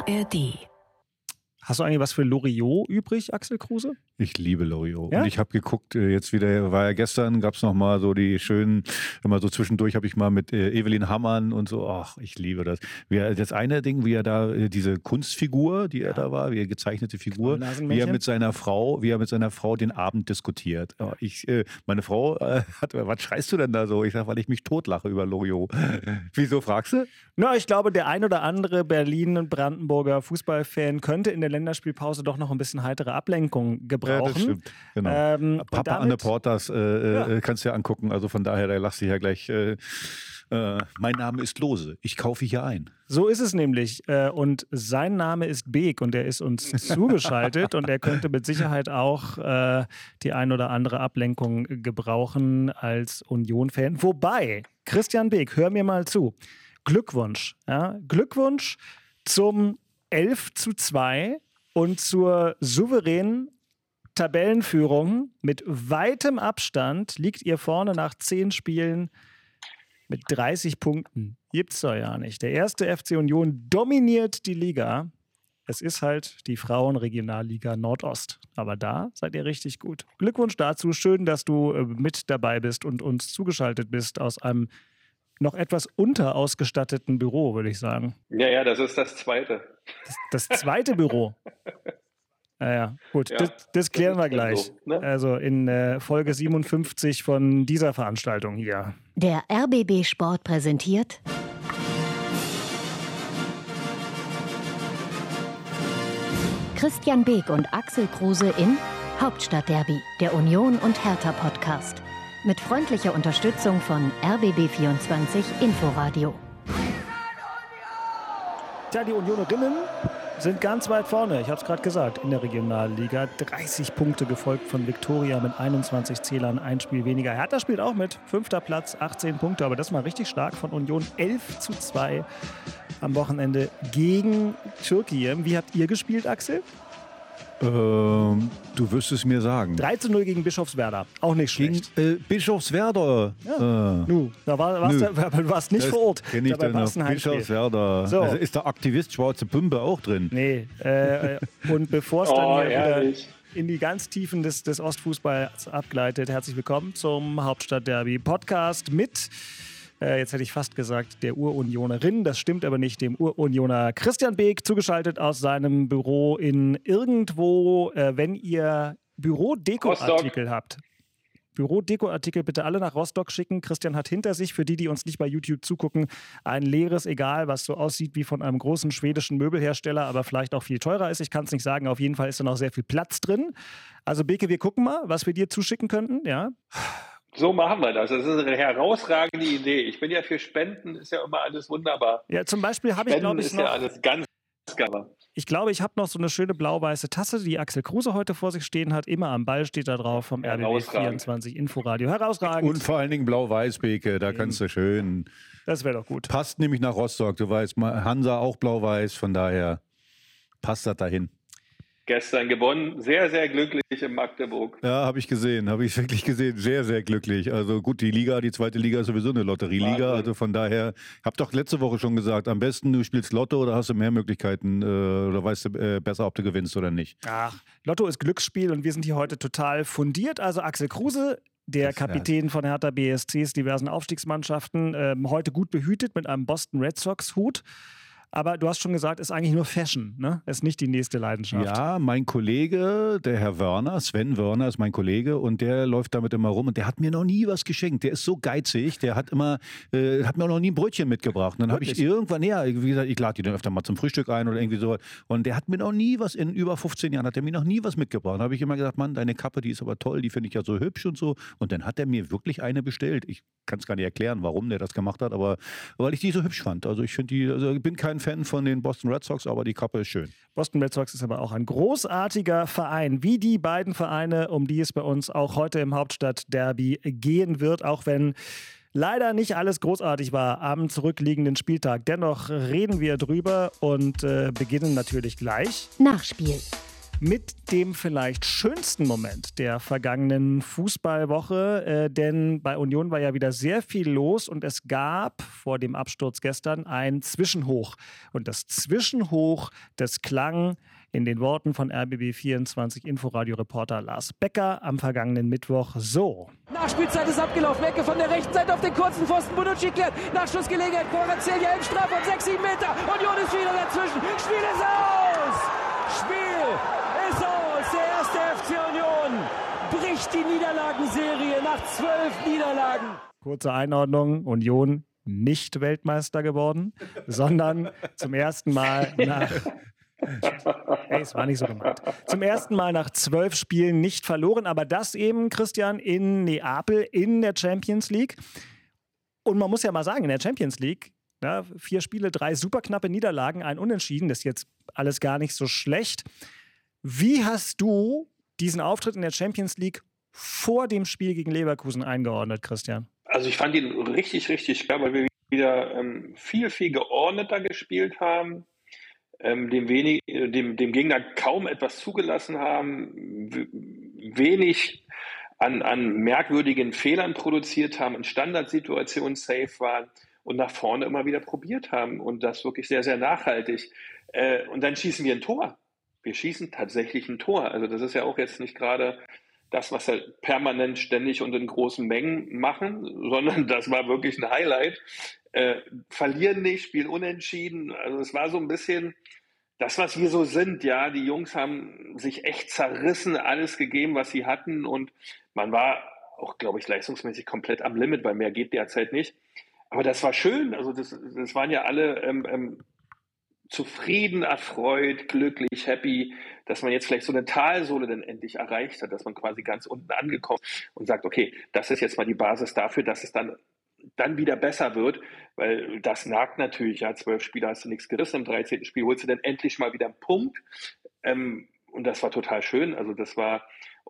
ARD. Hast du eigentlich was für Loriot übrig, Axel Kruse? Ich liebe Loriot. Ja? Und ich habe geguckt, äh, jetzt wieder, war ja gestern, gab es nochmal so die schönen, immer so zwischendurch habe ich mal mit äh, Evelyn Hammann und so, ach, ich liebe das. Wie er, das eine Ding, wie er da, äh, diese Kunstfigur, die er da war, wie er gezeichnete Figur, wie er mit seiner Frau, wie er mit seiner Frau den Abend diskutiert. Ja, Ich, äh, meine Frau äh, hat, was schreist du denn da so? Ich sag, weil ich mich totlache über Loriot. Wieso fragst du? Na, ich glaube, der ein oder andere Berlin- und Brandenburger Fußballfan könnte in der Länderspielpause doch noch ein bisschen heitere Ablenkung gebrauchen. Ja, das stimmt. Genau. Ähm, Papa damit- Anne Portas äh, Ja. äh, kannst du ja angucken. Also von daher, da lachst du ja gleich. Äh, äh, mein Name ist Lose. Ich kaufe hier ein. So ist es nämlich. Äh, Und sein Name ist Beek und er ist uns zugeschaltet und er könnte mit Sicherheit auch äh, die ein oder andere Ablenkung gebrauchen als Union-Fan. Wobei, Christian Beek, hör mir mal zu. Glückwunsch. Ja? Glückwunsch zum 11 zu 2 und zur souveränen Tabellenführung. Mit weitem Abstand liegt ihr vorne nach zehn Spielen mit 30 Punkten. Gibt's doch ja nicht. Der erste FC Union dominiert die Liga. Es ist halt die Frauenregionalliga Nordost. Aber da seid ihr richtig gut. Glückwunsch dazu. Schön, dass du äh, mit dabei bist und uns zugeschaltet bist aus einem noch etwas unterausgestatteten Büro, würde ich sagen. Ja, ja, das ist das Zweite. Das zweite Büro. Naja, gut, Ja, das, das klären wir gleich. so, ne? Also in äh, Folge 57 von dieser Veranstaltung hier. Der RBB Sport präsentiert Christian Beek und Axel Kruse in Hauptstadtderby, der Union und Hertha Podcast. Mit freundlicher Unterstützung von RBB24 Inforadio. Tja, die Unionerinnen sind ganz weit vorne. Ich habe es gerade gesagt, in der Regionalliga. 30 Punkte gefolgt von Viktoria mit 21 Zählern, ein Spiel weniger. Hertha spielt auch mit. Fünfter Platz, 18 Punkte. Aber das war richtig stark von Union. 11 zu 2 am Wochenende gegen Türkei. Wie habt ihr gespielt, Axel? Ähm, du wirst es mir sagen. 3 zu 0 gegen Bischofswerda. Auch nicht Gegen schlecht. äh, Bischofswerder. Ja. Äh, Nu, da war, warst du, du warst nicht das vor Ort. Kenn ich Dabei dann war's noch. ein Heimspiel. Bischofswerder. So. Also ist der Aktivist Schwarze Pumpe auch drin? Nee, äh, und bevor es dann Oh, hier wieder in die ganz Tiefen des, des Ostfußballs abgleitet, herzlich willkommen zum Hauptstadt-Derby Podcast mit, äh, jetzt hätte ich fast gesagt, der Urunionerin, das stimmt aber nicht, dem Urunioner Christian Beek, zugeschaltet aus seinem Büro in irgendwo, äh, wenn ihr Bürodeko-Artikel habt. Bürodeko-Artikel bitte alle nach Rostock schicken. Christian hat hinter sich, für die, die uns nicht bei YouTube zugucken, ein leeres Egal, was so aussieht wie von einem großen schwedischen Möbelhersteller, aber vielleicht auch viel teurer ist. Ich kann es nicht sagen. Auf jeden Fall ist da noch sehr viel Platz drin. Also Beke, wir gucken mal, was wir dir zuschicken könnten. Ja, So machen wir das. Das ist eine herausragende Idee. Ich bin ja für Spenden, ist ja immer alles wunderbar. ja zum Beispiel habe ich, glaube ich, ist ja noch, alles ganz, ganz ich glaube, ich habe noch so eine schöne blau-weiße Tasse, die Axel Kruse heute vor sich stehen hat. Immer am Ball steht da drauf vom RBB Herausragend. 24 Inforadio. Herausragend. Und vor allen Dingen Blau-Weiß, Beke. Da kannst du schön. das wäre doch gut. Passt nämlich nach Rostock. Du weißt, Hansa auch Blau-Weiß. Von daher passt das dahin. Gestern gewonnen. Sehr, sehr glücklich in Magdeburg. Ja, habe ich gesehen, habe ich wirklich gesehen. Sehr, sehr glücklich. Also gut, die Liga, die zweite Liga ist sowieso eine Lotterieliga. Also von daher, ich habe doch letzte Woche schon gesagt, am besten du spielst Lotto oder hast du mehr Möglichkeiten äh, oder weißt du äh, besser, ob du gewinnst oder nicht. Ach, Lotto ist Glücksspiel und wir sind hier heute total fundiert. Also Axel Kruse, der Kapitän von Hertha BSCs diversen Aufstiegsmannschaften, ähm, heute gut behütet mit einem Boston Red Sox Hut. Aber du hast schon gesagt, ist eigentlich nur Fashion, ne? Ist nicht die nächste Leidenschaft. Ja, mein Kollege, der Herr Wörner, Sven Wörner ist mein Kollege und der läuft damit immer rum und der hat mir noch nie was geschenkt. Der ist so geizig, der hat immer, äh, hat mir auch noch nie ein Brötchen mitgebracht. Und dann habe ich irgendwann, ja, wie gesagt, ich lade die dann öfter mal zum Frühstück ein oder irgendwie sowas. Und der hat mir noch nie was, in über 15 Jahren hat er mir noch nie was mitgebracht. Dann habe ich immer gesagt, Mann, deine Kappe, die ist aber toll, die finde ich ja so hübsch und so. Und dann hat er mir wirklich eine bestellt. Ich kann es gar nicht erklären, warum der das gemacht hat, aber weil ich die so hübsch fand. Also ich finde die, also ich bin kein Fan von den Boston Red Sox, aber die Kappe ist schön. Boston Red Sox ist aber auch ein großartiger Verein, wie die beiden Vereine, um die es bei uns auch heute im Hauptstadt-Derby gehen wird, auch wenn leider nicht alles großartig war am zurückliegenden Spieltag. Dennoch reden wir drüber und äh, beginnen natürlich gleich. Nachspiel. Mit dem vielleicht schönsten Moment der vergangenen Fußballwoche, äh, denn bei Union war ja wieder sehr viel los und es gab vor dem Absturz gestern ein Zwischenhoch. Und das Zwischenhoch, das klang in den Worten von RBB24 Inforadio-Reporter Lars Becker am vergangenen Mittwoch so. Nachspielzeit ist abgelaufen. Ecke von der rechten Seite auf den kurzen Pfosten. Bonucci klärt. Nachschussgelegenheit. Koracelia im Strafraum. 6, 7 Meter. Union ist wieder dazwischen. Spiel ist aus. Spiel ist aus. Der erste FC Union bricht die Niederlagenserie nach zwölf Niederlagen. Kurze Einordnung. Union nicht Weltmeister geworden, sondern zum ersten Mal nach Hey, es war nicht so gemeint. Zum ersten Mal nach zwölf Spielen nicht verloren, aber das eben, Christian, in Neapel in der Champions League. Und man muss ja mal sagen, in der Champions League, ja, vier Spiele, drei super knappe Niederlagen, ein Unentschieden, das ist jetzt alles gar nicht so schlecht. Wie hast du diesen Auftritt in der Champions League vor dem Spiel gegen Leverkusen eingeordnet, Christian? Also ich fand ihn richtig, richtig schwer, weil wir wieder ähm, viel, viel geordneter gespielt haben ähm, dem, wenig, dem, dem Gegner kaum etwas zugelassen haben, wenig an, an merkwürdigen Fehlern produziert haben, in Standardsituationen safe waren und nach vorne immer wieder probiert haben und das wirklich sehr, sehr nachhaltig. Äh, und dann schießen wir ein Tor. Wir schießen tatsächlich ein Tor. Also das ist ja auch jetzt nicht gerade das, was wir permanent, ständig und in großen Mengen machen, sondern das war wirklich ein Highlight. Äh, verlieren nicht, spielen unentschieden. Also es war so ein bisschen das, was wir so sind. Ja, die Jungs haben sich echt zerrissen, alles gegeben, was sie hatten und man war auch, glaube ich, leistungsmäßig komplett am Limit, weil mehr geht derzeit nicht. Aber das war schön. Also das, das waren ja alle ähm, ähm, zufrieden, erfreut, glücklich, happy, dass man jetzt vielleicht so eine Talsohle dann endlich erreicht hat, dass man quasi ganz unten angekommen und sagt, okay, das ist jetzt mal die Basis dafür, dass es dann dann wieder besser wird, weil das nagt natürlich, ja, zwölf Spiele hast du nichts gerissen, im 13. Spiel holst du dann endlich mal wieder einen Punkt. Ähm, und das war total schön. Also das war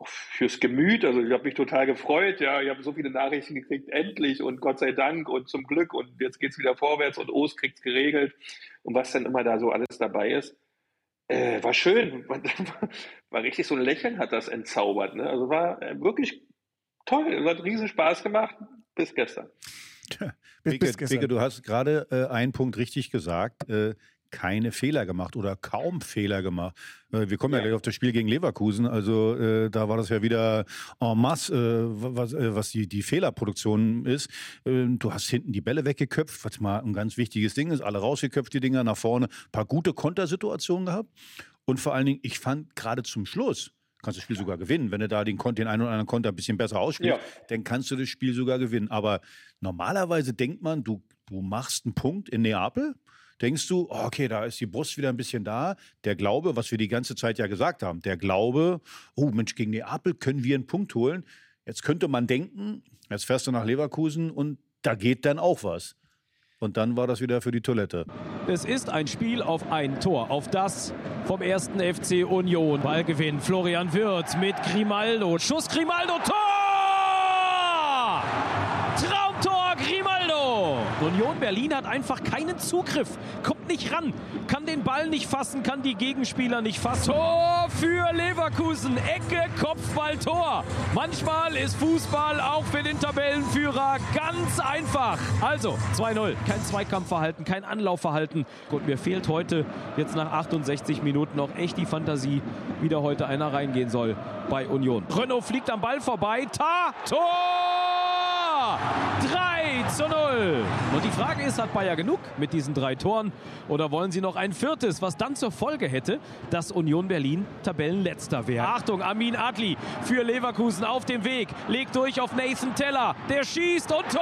fürs Gemüt. Also ich habe mich total gefreut. Ja, ich habe so viele Nachrichten gekriegt, endlich und Gott sei Dank und zum Glück und jetzt geht es wieder vorwärts und Ost kriegt es geregelt und was dann immer da so alles dabei ist. Äh, war schön, war, war, richtig so ein Lächeln hat das entzaubert. Ne? Also war äh, wirklich toll, hat riesen Spaß gemacht bis gestern. bis, bis gestern. du hast gerade äh, einen Punkt richtig gesagt. Äh, keine Fehler gemacht oder kaum Fehler gemacht. Äh, wir kommen ja, ja gleich auf das Spiel gegen Leverkusen. Also äh, da war das ja wieder en masse, äh, was, äh, was die, die Fehlerproduktion ist. Ähm, du hast hinten die Bälle weggeköpft, was mal ein ganz wichtiges Ding ist. Alle rausgeköpft, die Dinger nach vorne. Ein paar gute Kontersituationen gehabt. Und vor allen Dingen, ich fand gerade zum Schluss, kannst du das Spiel sogar gewinnen. Wenn du da den, den einen oder anderen Konter ein bisschen besser ausspielst, ja. dann kannst du das Spiel sogar gewinnen. Aber normalerweise denkt man, du, du machst einen Punkt in Neapel, denkst du, oh, okay, da ist die Brust wieder ein bisschen da. Der Glaube, was wir die ganze Zeit ja gesagt haben, der Glaube, oh Mensch, gegen Neapel können wir einen Punkt holen. Jetzt könnte man denken, jetzt fährst du nach Leverkusen und da geht dann auch was. Und dann war das wieder für die Toilette. Es ist ein Spiel auf ein Tor, auf das vom ersten FC Union. Ballgewinn Florian Wirth mit Grimaldo. Schuss Grimaldo, Tor! Traumtor Grimaldo! Union Berlin hat einfach keinen Zugriff, kommt nicht ran, kann den Ball nicht fassen, kann die Gegenspieler nicht fassen. Tor für Leverkusen, Ecke, Kopfball, Tor. Manchmal ist Fußball auch für den Tabellenführer ganz einfach. Also 2-0, kein Zweikampfverhalten, kein Anlaufverhalten. Und mir fehlt heute jetzt nach 68 Minuten noch echt die Fantasie, wie da heute einer reingehen soll bei Union. Renault fliegt am Ball vorbei, Ta, Tor! 3 zu 0. Und die Frage ist, hat Bayer genug mit diesen drei Toren oder wollen sie noch ein viertes, was dann zur Folge hätte, dass Union Berlin Tabellenletzter wäre? Achtung, Amin Adli für Leverkusen auf dem Weg, legt durch auf Nathan Teller, der schießt und Tor!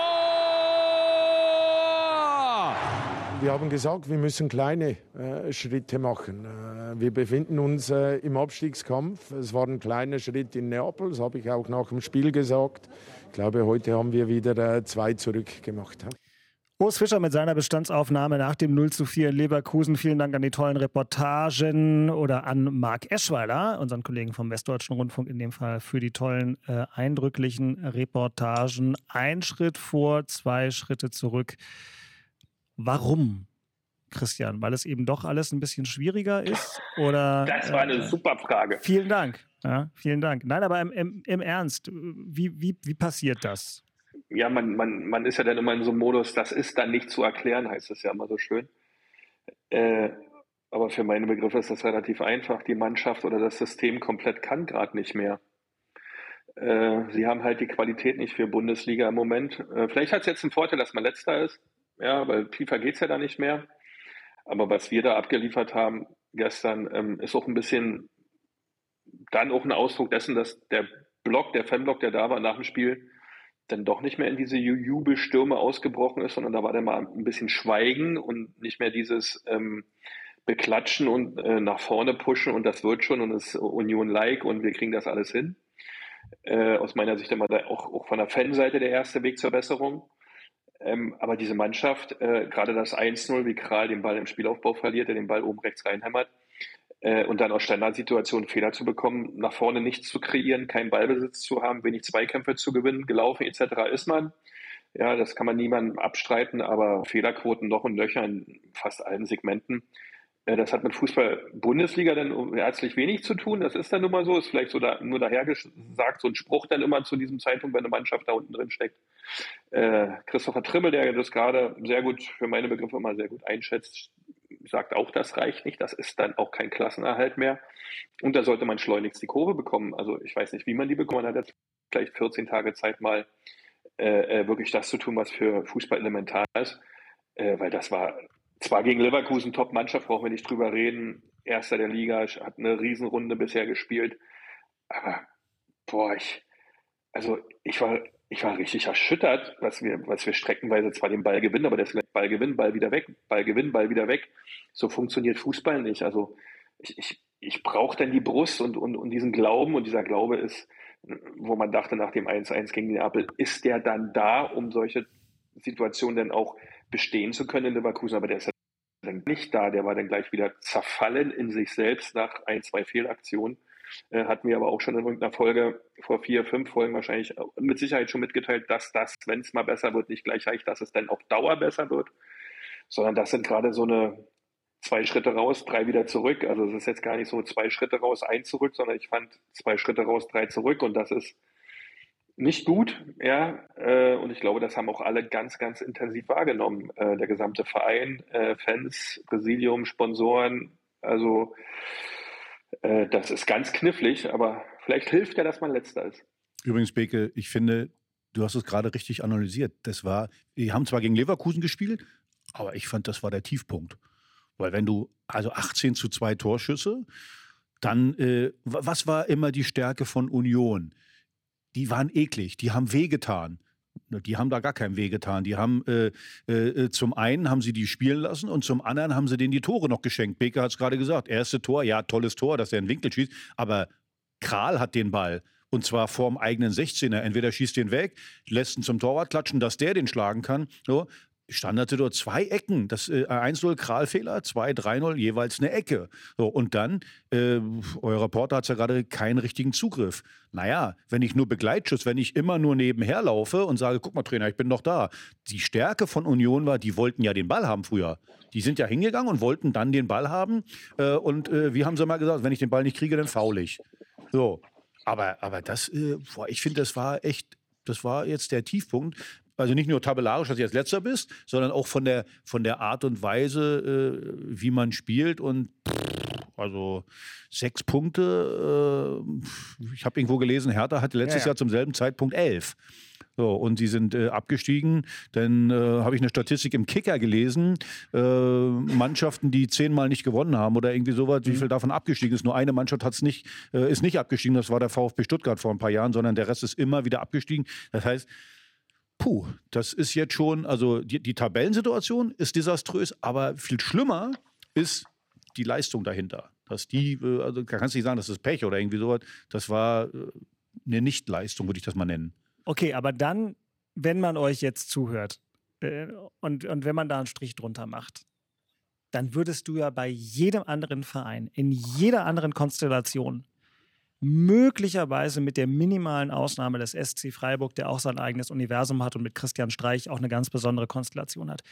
Wir haben gesagt, wir müssen kleine äh, Schritte machen. Äh, wir befinden uns äh, im Abstiegskampf. Es war ein kleiner Schritt in Neapel, das habe ich auch nach dem Spiel gesagt. Ich glaube, heute haben wir wieder äh, zwei zurückgemacht. Urs Fischer mit seiner Bestandsaufnahme nach dem 0 zu 4 in Leverkusen. Vielen Dank an die tollen Reportagen oder an Marc Eschweiler, unseren Kollegen vom Westdeutschen Rundfunk in dem Fall, für die tollen, äh, eindrücklichen Reportagen. Ein Schritt vor, zwei Schritte zurück. Warum Christian? Weil es eben doch alles ein bisschen schwieriger ist? Oder, das war eine äh, super Frage. Vielen Dank. Ja, vielen Dank. Nein, aber im, im, im Ernst, wie, wie, wie passiert das? Ja, man, man, man ist ja dann immer in so einem Modus, das ist dann nicht zu erklären, heißt es ja immer so schön. Äh, aber für meine Begriffe ist das relativ einfach. Die Mannschaft oder das System komplett kann gerade nicht mehr. Äh, sie haben halt die Qualität nicht für Bundesliga im Moment. Äh, vielleicht hat es jetzt einen Vorteil, dass man letzter ist. Ja, weil FIFA geht es ja da nicht mehr. Aber was wir da abgeliefert haben gestern, ähm, ist auch ein bisschen dann auch ein Ausdruck dessen, dass der Block, der Fanblock, der da war nach dem Spiel, dann doch nicht mehr in diese Jubelstürme ausgebrochen ist, sondern da war dann mal ein bisschen Schweigen und nicht mehr dieses ähm, Beklatschen und äh, nach vorne pushen und das wird schon und es ist Union-like und wir kriegen das alles hin. Äh, aus meiner Sicht immer auch, auch von der Fanseite der erste Weg zur Besserung. Ähm, aber diese Mannschaft, äh, gerade das 1-0, wie Kral den Ball im Spielaufbau verliert, der den Ball oben rechts reinhämmert, äh, und dann aus Standardsituationen Fehler zu bekommen, nach vorne nichts zu kreieren, keinen Ballbesitz zu haben, wenig Zweikämpfe zu gewinnen, gelaufen etc. ist man. Ja, das kann man niemandem abstreiten, aber Fehlerquoten noch und Löcher in fast allen Segmenten. Äh, das hat mit Fußball-Bundesliga dann herzlich wenig zu tun. Das ist dann nun mal so. Ist vielleicht so da, nur dahergesagt, so ein Spruch dann immer zu diesem Zeitpunkt, wenn eine Mannschaft da unten drin steckt. Äh, Christopher Trimmel, der das gerade sehr gut, für meine Begriffe immer sehr gut einschätzt, sagt auch, das reicht nicht. Das ist dann auch kein Klassenerhalt mehr. Und da sollte man schleunigst die Kurve bekommen. Also ich weiß nicht, wie man die bekommen hat. Jetzt vielleicht 14 Tage Zeit mal äh, äh, wirklich das zu tun, was für Fußball elementar ist. Äh, weil das war zwar gegen Leverkusen Top-Mannschaft, brauchen wir nicht drüber reden. Erster der Liga, hat eine Riesenrunde bisher gespielt. Aber boah, ich, also ich war ich war richtig erschüttert, was wir, was wir streckenweise zwar den Ball gewinnen, aber der Ball gewinnen, Ball wieder weg, Ball gewinnen, Ball wieder weg. So funktioniert Fußball nicht. Also ich, ich, ich brauche dann die Brust und, und, und diesen Glauben und dieser Glaube ist, wo man dachte nach dem 1-1 gegen Neapel, ist der dann da, um solche Situationen dann auch bestehen zu können in Leverkusen, aber der ist dann nicht da, der war dann gleich wieder zerfallen in sich selbst nach ein, zwei Fehlaktionen. Äh, hatten wir aber auch schon in irgendeiner Folge vor vier, fünf Folgen wahrscheinlich mit Sicherheit schon mitgeteilt, dass das, wenn es mal besser wird, nicht gleich reicht, dass es dann auf Dauer besser wird, sondern das sind gerade so eine zwei Schritte raus, drei wieder zurück. Also es ist jetzt gar nicht so zwei Schritte raus, ein zurück, sondern ich fand zwei Schritte raus, drei zurück und das ist nicht gut, ja, äh, und ich glaube, das haben auch alle ganz, ganz intensiv wahrgenommen. Äh, der gesamte Verein, äh, Fans, Präsidium, Sponsoren, also äh, das ist ganz knifflig, aber vielleicht hilft ja, dass man letzter ist. Übrigens, Beke, ich finde, du hast es gerade richtig analysiert. Das war, die haben zwar gegen Leverkusen gespielt, aber ich fand, das war der Tiefpunkt. Weil wenn du, also 18 zu 2 Torschüsse, dann, äh, was war immer die Stärke von Union? Die waren eklig, die haben wehgetan. Die haben da gar keinen Weh getan. Die haben äh, äh, zum einen haben sie die spielen lassen und zum anderen haben sie denen die Tore noch geschenkt. Beker hat es gerade gesagt. Erste Tor, ja, tolles Tor, dass er einen Winkel schießt, aber Kral hat den Ball. Und zwar vorm eigenen 16er. Entweder schießt den weg, lässt ihn zum Torwart klatschen, dass der den schlagen kann. So. Standardsituation, zwei Ecken. Das äh, 1-0 Kralfehler, 2-3-0 jeweils eine Ecke. So, und dann, äh, euer Reporter hat ja gerade keinen richtigen Zugriff. Naja, wenn ich nur Begleitschuss, wenn ich immer nur nebenher laufe und sage, guck mal, Trainer, ich bin doch da. Die Stärke von Union war, die wollten ja den Ball haben früher. Die sind ja hingegangen und wollten dann den Ball haben. Äh, und äh, wie haben sie mal gesagt, wenn ich den Ball nicht kriege, dann faul ich. So. Aber, aber das, äh, boah, ich finde, das war echt das war jetzt der Tiefpunkt. Also nicht nur tabellarisch, dass du jetzt letzter bist, sondern auch von der, von der Art und Weise, äh, wie man spielt. Und also sechs Punkte. Äh, ich habe irgendwo gelesen, Hertha hatte letztes ja, ja. Jahr zum selben Zeitpunkt elf. So, und sie sind äh, abgestiegen. Dann äh, habe ich eine Statistik im Kicker gelesen. Äh, Mannschaften, die zehnmal nicht gewonnen haben oder irgendwie sowas, mhm. wie viel davon abgestiegen ist. Nur eine Mannschaft hat's nicht, äh, ist nicht abgestiegen. Das war der VfB Stuttgart vor ein paar Jahren, sondern der Rest ist immer wieder abgestiegen. Das heißt, puh, das ist jetzt schon, also die, die Tabellensituation ist desaströs, aber viel schlimmer ist die Leistung dahinter. Dass die, äh, also kannst du nicht sagen, das ist Pech oder irgendwie sowas. Das war äh, eine Nichtleistung, würde ich das mal nennen. Okay, aber dann, wenn man euch jetzt zuhört äh, und, und wenn man da einen Strich drunter macht, dann würdest du ja bei jedem anderen Verein, in jeder anderen Konstellation möglicherweise mit der minimalen Ausnahme des SC Freiburg, der auch sein eigenes Universum hat und mit Christian Streich auch eine ganz besondere Konstellation hat,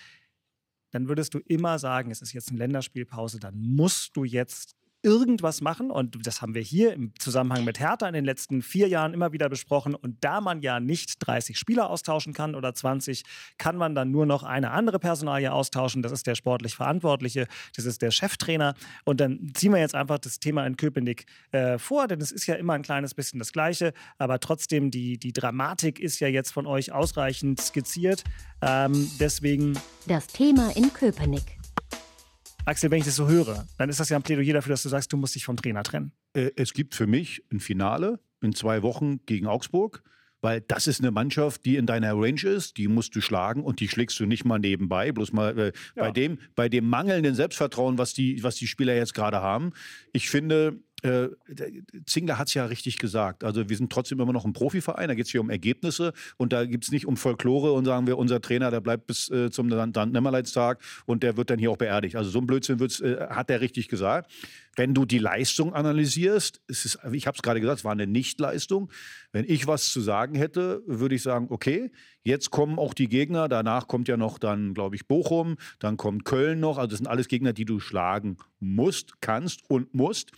dann würdest du immer sagen, es ist jetzt eine Länderspielpause, dann musst du jetzt irgendwas machen. Und das haben wir hier im Zusammenhang mit Hertha in den letzten vier Jahren immer wieder besprochen. Und da man ja nicht 30 Spieler austauschen kann oder 20, kann man dann nur noch eine andere Personalie austauschen. Das ist der sportlich Verantwortliche, das ist der Cheftrainer. Und dann ziehen wir jetzt einfach das Thema in Köpenick äh, vor, denn es ist ja immer ein kleines bisschen das Gleiche. Aber trotzdem, die, die Dramatik ist ja jetzt von euch ausreichend skizziert. Ähm, deswegen. Das Thema in Köpenick. Axel, wenn ich das so höre, dann ist das ja ein Plädoyer dafür, dass du sagst, du musst dich vom Trainer trennen. Äh, es gibt für mich ein Finale in zwei Wochen gegen Augsburg. Weil das ist eine Mannschaft, die in deiner Range ist, die musst du schlagen und die schlägst du nicht mal nebenbei. Bloß mal äh, ja. bei, dem, bei dem mangelnden Selbstvertrauen, was die, was die Spieler jetzt gerade haben. Ich finde, äh, Zingler hat es ja richtig gesagt. Also wir sind trotzdem immer noch ein Profiverein, da geht es hier um Ergebnisse und da gibt es nicht um Folklore und sagen wir, unser Trainer, der bleibt bis äh, zum Nemmerleitstag und der wird dann hier auch beerdigt. Also so ein Blödsinn äh, hat er richtig gesagt. Wenn du die Leistung analysierst, ist, ich habe es gerade gesagt, es war eine Nichtleistung. Wenn ich was zu sagen hätte, würde ich sagen, okay, jetzt kommen auch die Gegner, danach kommt ja noch dann, glaube ich, Bochum, dann kommt Köln noch. Also das sind alles Gegner, die du schlagen musst, kannst und musst.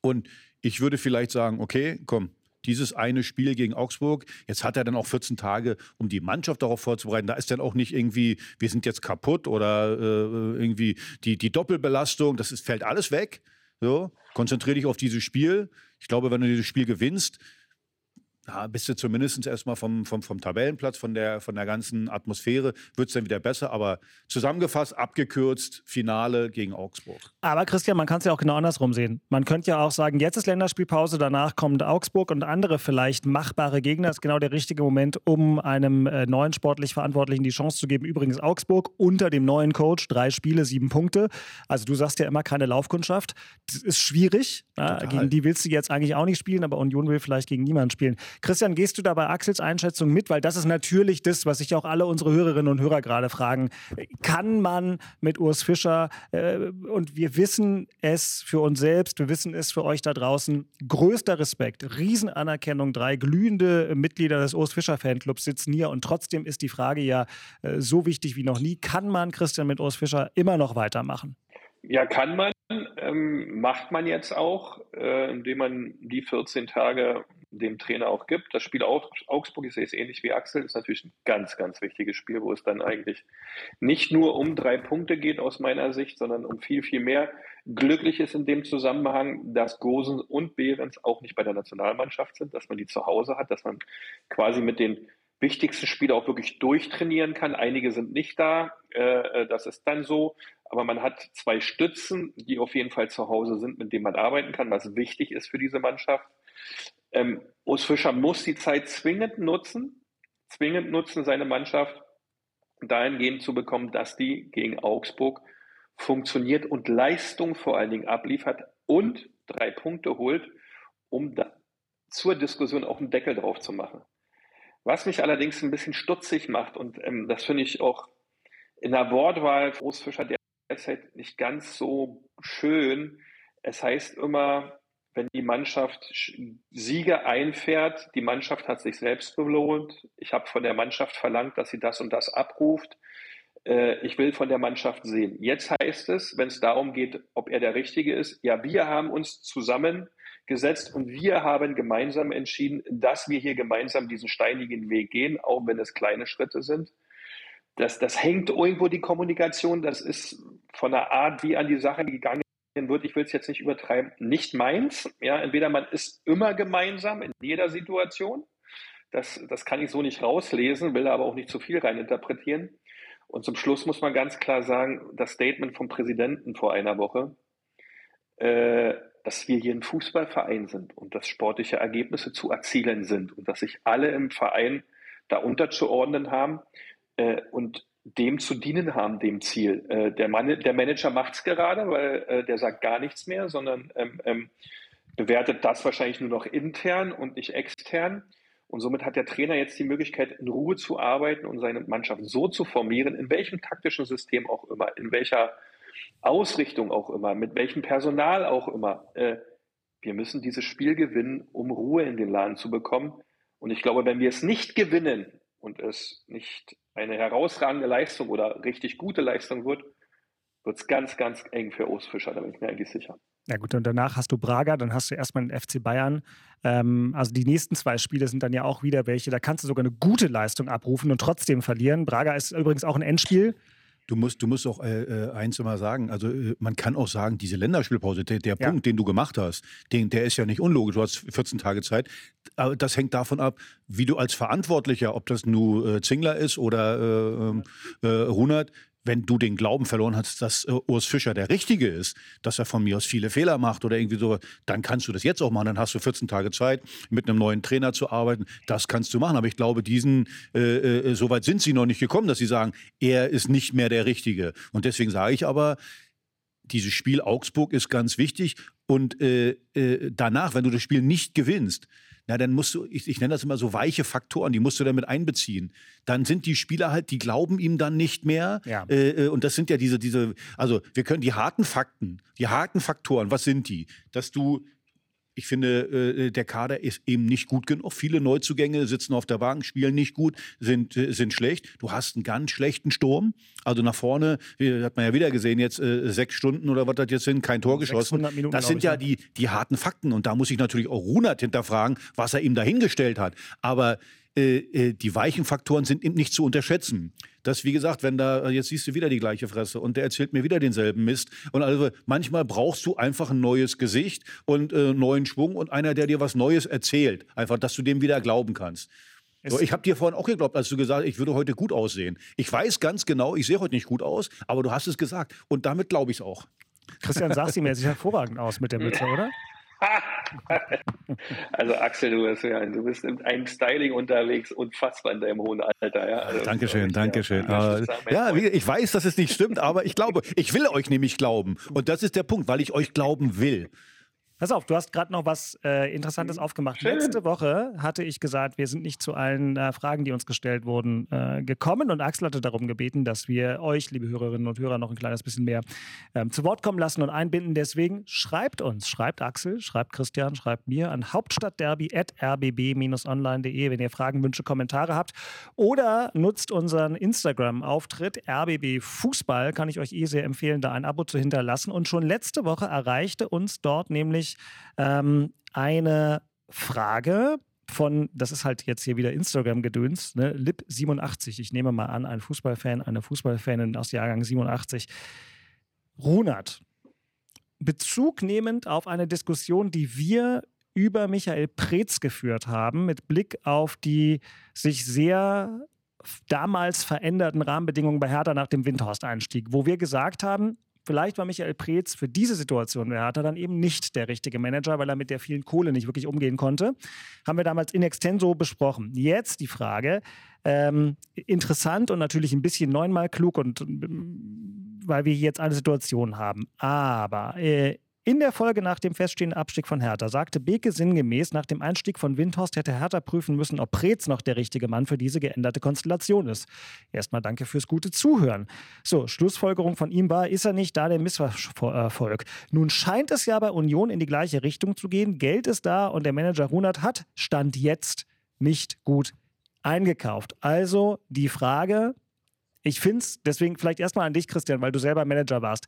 Und ich würde vielleicht sagen, okay, komm, dieses eine Spiel gegen Augsburg. Jetzt hat er dann auch 14 Tage, um die Mannschaft darauf vorzubereiten. Da ist dann auch nicht irgendwie, wir sind jetzt kaputt oder äh, irgendwie die, die Doppelbelastung. Das ist, fällt alles weg. So, konzentriere dich auf dieses Spiel. Ich glaube, wenn du dieses Spiel gewinnst, ja, bist du zumindest erstmal vom, vom, vom Tabellenplatz, von der, von der ganzen Atmosphäre, wird es dann wieder besser. Aber zusammengefasst, abgekürzt, Finale gegen Augsburg. Aber Christian, man kann es ja auch genau andersrum sehen. Man könnte ja auch sagen, jetzt ist Länderspielpause, danach kommt Augsburg und andere vielleicht machbare Gegner. Das ist genau der richtige Moment, um einem äh, neuen sportlich Verantwortlichen die Chance zu geben. Übrigens Augsburg unter dem neuen Coach, drei Spiele, sieben Punkte. Also du sagst ja immer keine Laufkundschaft. Das ist schwierig. Ja, gegen die willst du jetzt eigentlich auch nicht spielen, aber Union will vielleicht gegen niemanden spielen. Christian, gehst du da bei Axels Einschätzung mit? Weil das ist natürlich das, was sich auch alle unsere Hörerinnen und Hörer gerade fragen. Kann man mit Urs Fischer, äh, und wir wissen es für uns selbst, wir wissen es für euch da draußen, größter Respekt, Riesenanerkennung, drei glühende Mitglieder des Urs Fischer Fanclubs sitzen hier und trotzdem ist die Frage ja äh, so wichtig wie noch nie. Kann man, Christian, mit Urs Fischer immer noch weitermachen? Ja, kann man, ähm, macht man jetzt auch, äh, indem man die 14 Tage dem Trainer auch gibt. Das Spiel Augsburg, ich sehe es ähnlich wie Axel, ist natürlich ein ganz, ganz wichtiges Spiel, wo es dann eigentlich nicht nur um drei Punkte geht aus meiner Sicht, sondern um viel, viel mehr. Glücklich ist in dem Zusammenhang, dass Gosen und Behrens auch nicht bei der Nationalmannschaft sind, dass man die zu Hause hat, dass man quasi mit den wichtigsten Spielern auch wirklich durchtrainieren kann. Einige sind nicht da, äh, das ist dann so. Aber man hat zwei Stützen, die auf jeden Fall zu Hause sind, mit denen man arbeiten kann, was wichtig ist für diese Mannschaft. Ähm, Urs Fischer muss die Zeit zwingend nutzen, zwingend nutzen, seine Mannschaft dahingehend zu bekommen, dass die gegen Augsburg funktioniert und Leistung vor allen Dingen abliefert und drei Punkte holt, um da zur Diskussion auch einen Deckel drauf zu machen. Was mich allerdings ein bisschen stutzig macht, und ähm, das finde ich auch in der Wortwahl Urs Fischer derzeit nicht ganz so schön. Es heißt immer, wenn die Mannschaft Siege einfährt, die Mannschaft hat sich selbst belohnt. Ich habe von der Mannschaft verlangt, dass sie das und das abruft. Äh, ich will von der Mannschaft sehen. Jetzt heißt es, wenn es darum geht, ob er der Richtige ist, ja, wir haben uns zusammengesetzt und wir haben gemeinsam entschieden, dass wir hier gemeinsam diesen steinigen Weg gehen, auch wenn es kleine Schritte sind. Das, das hängt irgendwo die Kommunikation, das ist von der Art, wie an die Sache gegangen wird, ich will es jetzt nicht übertreiben, nicht meins. Ja, entweder man ist immer gemeinsam in jeder Situation. Das, das kann ich so nicht rauslesen, will aber auch nicht zu viel reininterpretieren. Und zum Schluss muss man ganz klar sagen, das Statement vom Präsidenten vor einer Woche, äh, dass wir hier ein Fußballverein sind und dass sportliche Ergebnisse zu erzielen sind und dass sich alle im Verein da unterzuordnen haben. Äh, und dem zu dienen haben, dem Ziel. Äh, der, Man der Manager macht es gerade, weil äh, der sagt gar nichts mehr, sondern ähm, ähm, bewertet das wahrscheinlich nur noch intern und nicht extern. Und somit hat der Trainer jetzt die Möglichkeit, in Ruhe zu arbeiten und seine Mannschaft so zu formieren, in welchem taktischen System auch immer, in welcher Ausrichtung auch immer, mit welchem Personal auch immer. Äh, wir müssen dieses Spiel gewinnen, um Ruhe in den Laden zu bekommen. Und ich glaube, wenn wir es nicht gewinnen und es nicht eine herausragende Leistung oder richtig gute Leistung wird, wird es ganz, ganz eng für Urs Fischer, da bin ich mir eigentlich sicher. Ja gut, und danach hast du Braga, dann hast du erstmal den FC Bayern. Ähm, also die nächsten zwei Spiele sind dann ja auch wieder welche, da kannst du sogar eine gute Leistung abrufen und trotzdem verlieren. Braga ist übrigens auch ein Endspiel. Du musst, du musst auch äh, äh, eins immer sagen, also äh, man kann auch sagen, diese Länderspielpause, der, der ja. Punkt, den du gemacht hast, den, der ist ja nicht unlogisch, du hast 14 Tage Zeit. Aber das hängt davon ab, wie du als Verantwortlicher, ob das nur äh, Zingler ist oder äh, ähm, äh, Runert, wenn du den Glauben verloren hast, dass äh, Urs Fischer der Richtige ist, dass er von mir aus viele Fehler macht oder irgendwie so, dann kannst du das jetzt auch machen. Dann hast du 14 Tage Zeit, mit einem neuen Trainer zu arbeiten. Das kannst du machen. Aber ich glaube, diesen, äh, äh, so weit sind sie noch nicht gekommen, dass sie sagen, er ist nicht mehr der Richtige. Und deswegen sage ich aber, dieses Spiel Augsburg ist ganz wichtig. Und äh, äh, danach, wenn du das Spiel nicht gewinnst, na, dann musst du, ich, ich nenne das immer so weiche Faktoren, die musst du damit einbeziehen. Dann sind die Spieler halt, die glauben ihm dann nicht mehr. Ja. Äh, äh, und das sind ja diese, diese, also wir können die harten Fakten, die harten Faktoren, was sind die? Dass du ich finde, äh, der Kader ist eben nicht gut genug. Viele Neuzugänge sitzen auf der Bank, spielen nicht gut, sind, äh, sind schlecht. Du hast einen ganz schlechten Sturm. Also nach vorne, hat man ja wieder gesehen, jetzt äh, sechs Stunden oder was das jetzt sind, kein Tor geschossen. Minuten, das sind ja ne? die, die harten Fakten. Und da muss ich natürlich auch Runert hinterfragen, was er ihm dahingestellt hat. Aber äh, äh, die weichen Faktoren sind eben nicht zu unterschätzen. Das, wie gesagt, wenn da, äh, jetzt siehst du wieder die gleiche Fresse und der erzählt mir wieder denselben Mist. Und also manchmal brauchst du einfach ein neues Gesicht und äh, neuen Schwung und einer, der dir was Neues erzählt. Einfach, dass du dem wieder glauben kannst. So, ich habe dir vorhin auch geglaubt, als du gesagt hast, ich würde heute gut aussehen. Ich weiß ganz genau, ich sehe heute nicht gut aus, aber du hast es gesagt. Und damit glaube ich es auch. Christian sah sie mir sich hervorragend aus mit der Mütze, oder? also Axel, du bist, ja, du bist in einem Styling unterwegs, unfassbar in deinem hohen Alter. Ja? Also, Dankeschön, Dankeschön. Ja, ja, ich weiß, dass es nicht stimmt, aber ich glaube, ich will euch nämlich glauben. Und das ist der Punkt, weil ich euch glauben will. Pass auf, du hast gerade noch was äh, Interessantes mhm. aufgemacht. Schön. Letzte Woche hatte ich gesagt, wir sind nicht zu allen äh, Fragen, die uns gestellt wurden, äh, gekommen. Und Axel hatte darum gebeten, dass wir euch, liebe Hörerinnen und Hörer, noch ein kleines bisschen mehr ähm, zu Wort kommen lassen und einbinden. Deswegen schreibt uns, schreibt Axel, schreibt Christian, schreibt mir an hauptstadtderby.rbb-online.de, wenn ihr Fragen, Wünsche, Kommentare habt. Oder nutzt unseren Instagram-Auftritt RBB Fußball. Kann ich euch eh sehr empfehlen, da ein Abo zu hinterlassen. Und schon letzte Woche erreichte uns dort nämlich nämlich ähm, eine Frage von, das ist halt jetzt hier wieder Instagram-Gedöns, ne? Lip87. Ich nehme mal an, ein Fußballfan, eine Fußballfanin aus Jahrgang 87. Runert, Bezug nehmend auf eine Diskussion, die wir über Michael Preetz geführt haben, mit Blick auf die sich sehr damals veränderten Rahmenbedingungen bei Hertha nach dem Windhorst-Einstieg, wo wir gesagt haben, Vielleicht war Michael Preetz für diese Situation bei Hertha dann eben nicht der richtige Manager, weil er mit der vielen Kohle nicht wirklich umgehen konnte. Haben wir damals in extenso besprochen. Jetzt die Frage, ähm, interessant und natürlich ein bisschen neunmal klug und weil wir jetzt eine Situation haben. Aber äh, in der Folge nach dem feststehenden Abstieg von Hertha sagte Beke sinngemäß, nach dem Einstieg von Windhorst hätte Hertha prüfen müssen, ob Preetz noch der richtige Mann für diese geänderte Konstellation ist. Erstmal danke fürs gute Zuhören. So, Schlussfolgerung von ihm war, ist er nicht da der Misserfolg. Nun scheint es ja bei Union in die gleiche Richtung zu gehen. Geld ist da und der Manager Runert hat Stand jetzt nicht gut eingekauft. Also die Frage, ich finde es, deswegen vielleicht erstmal an dich, Christian, weil du selber Manager warst.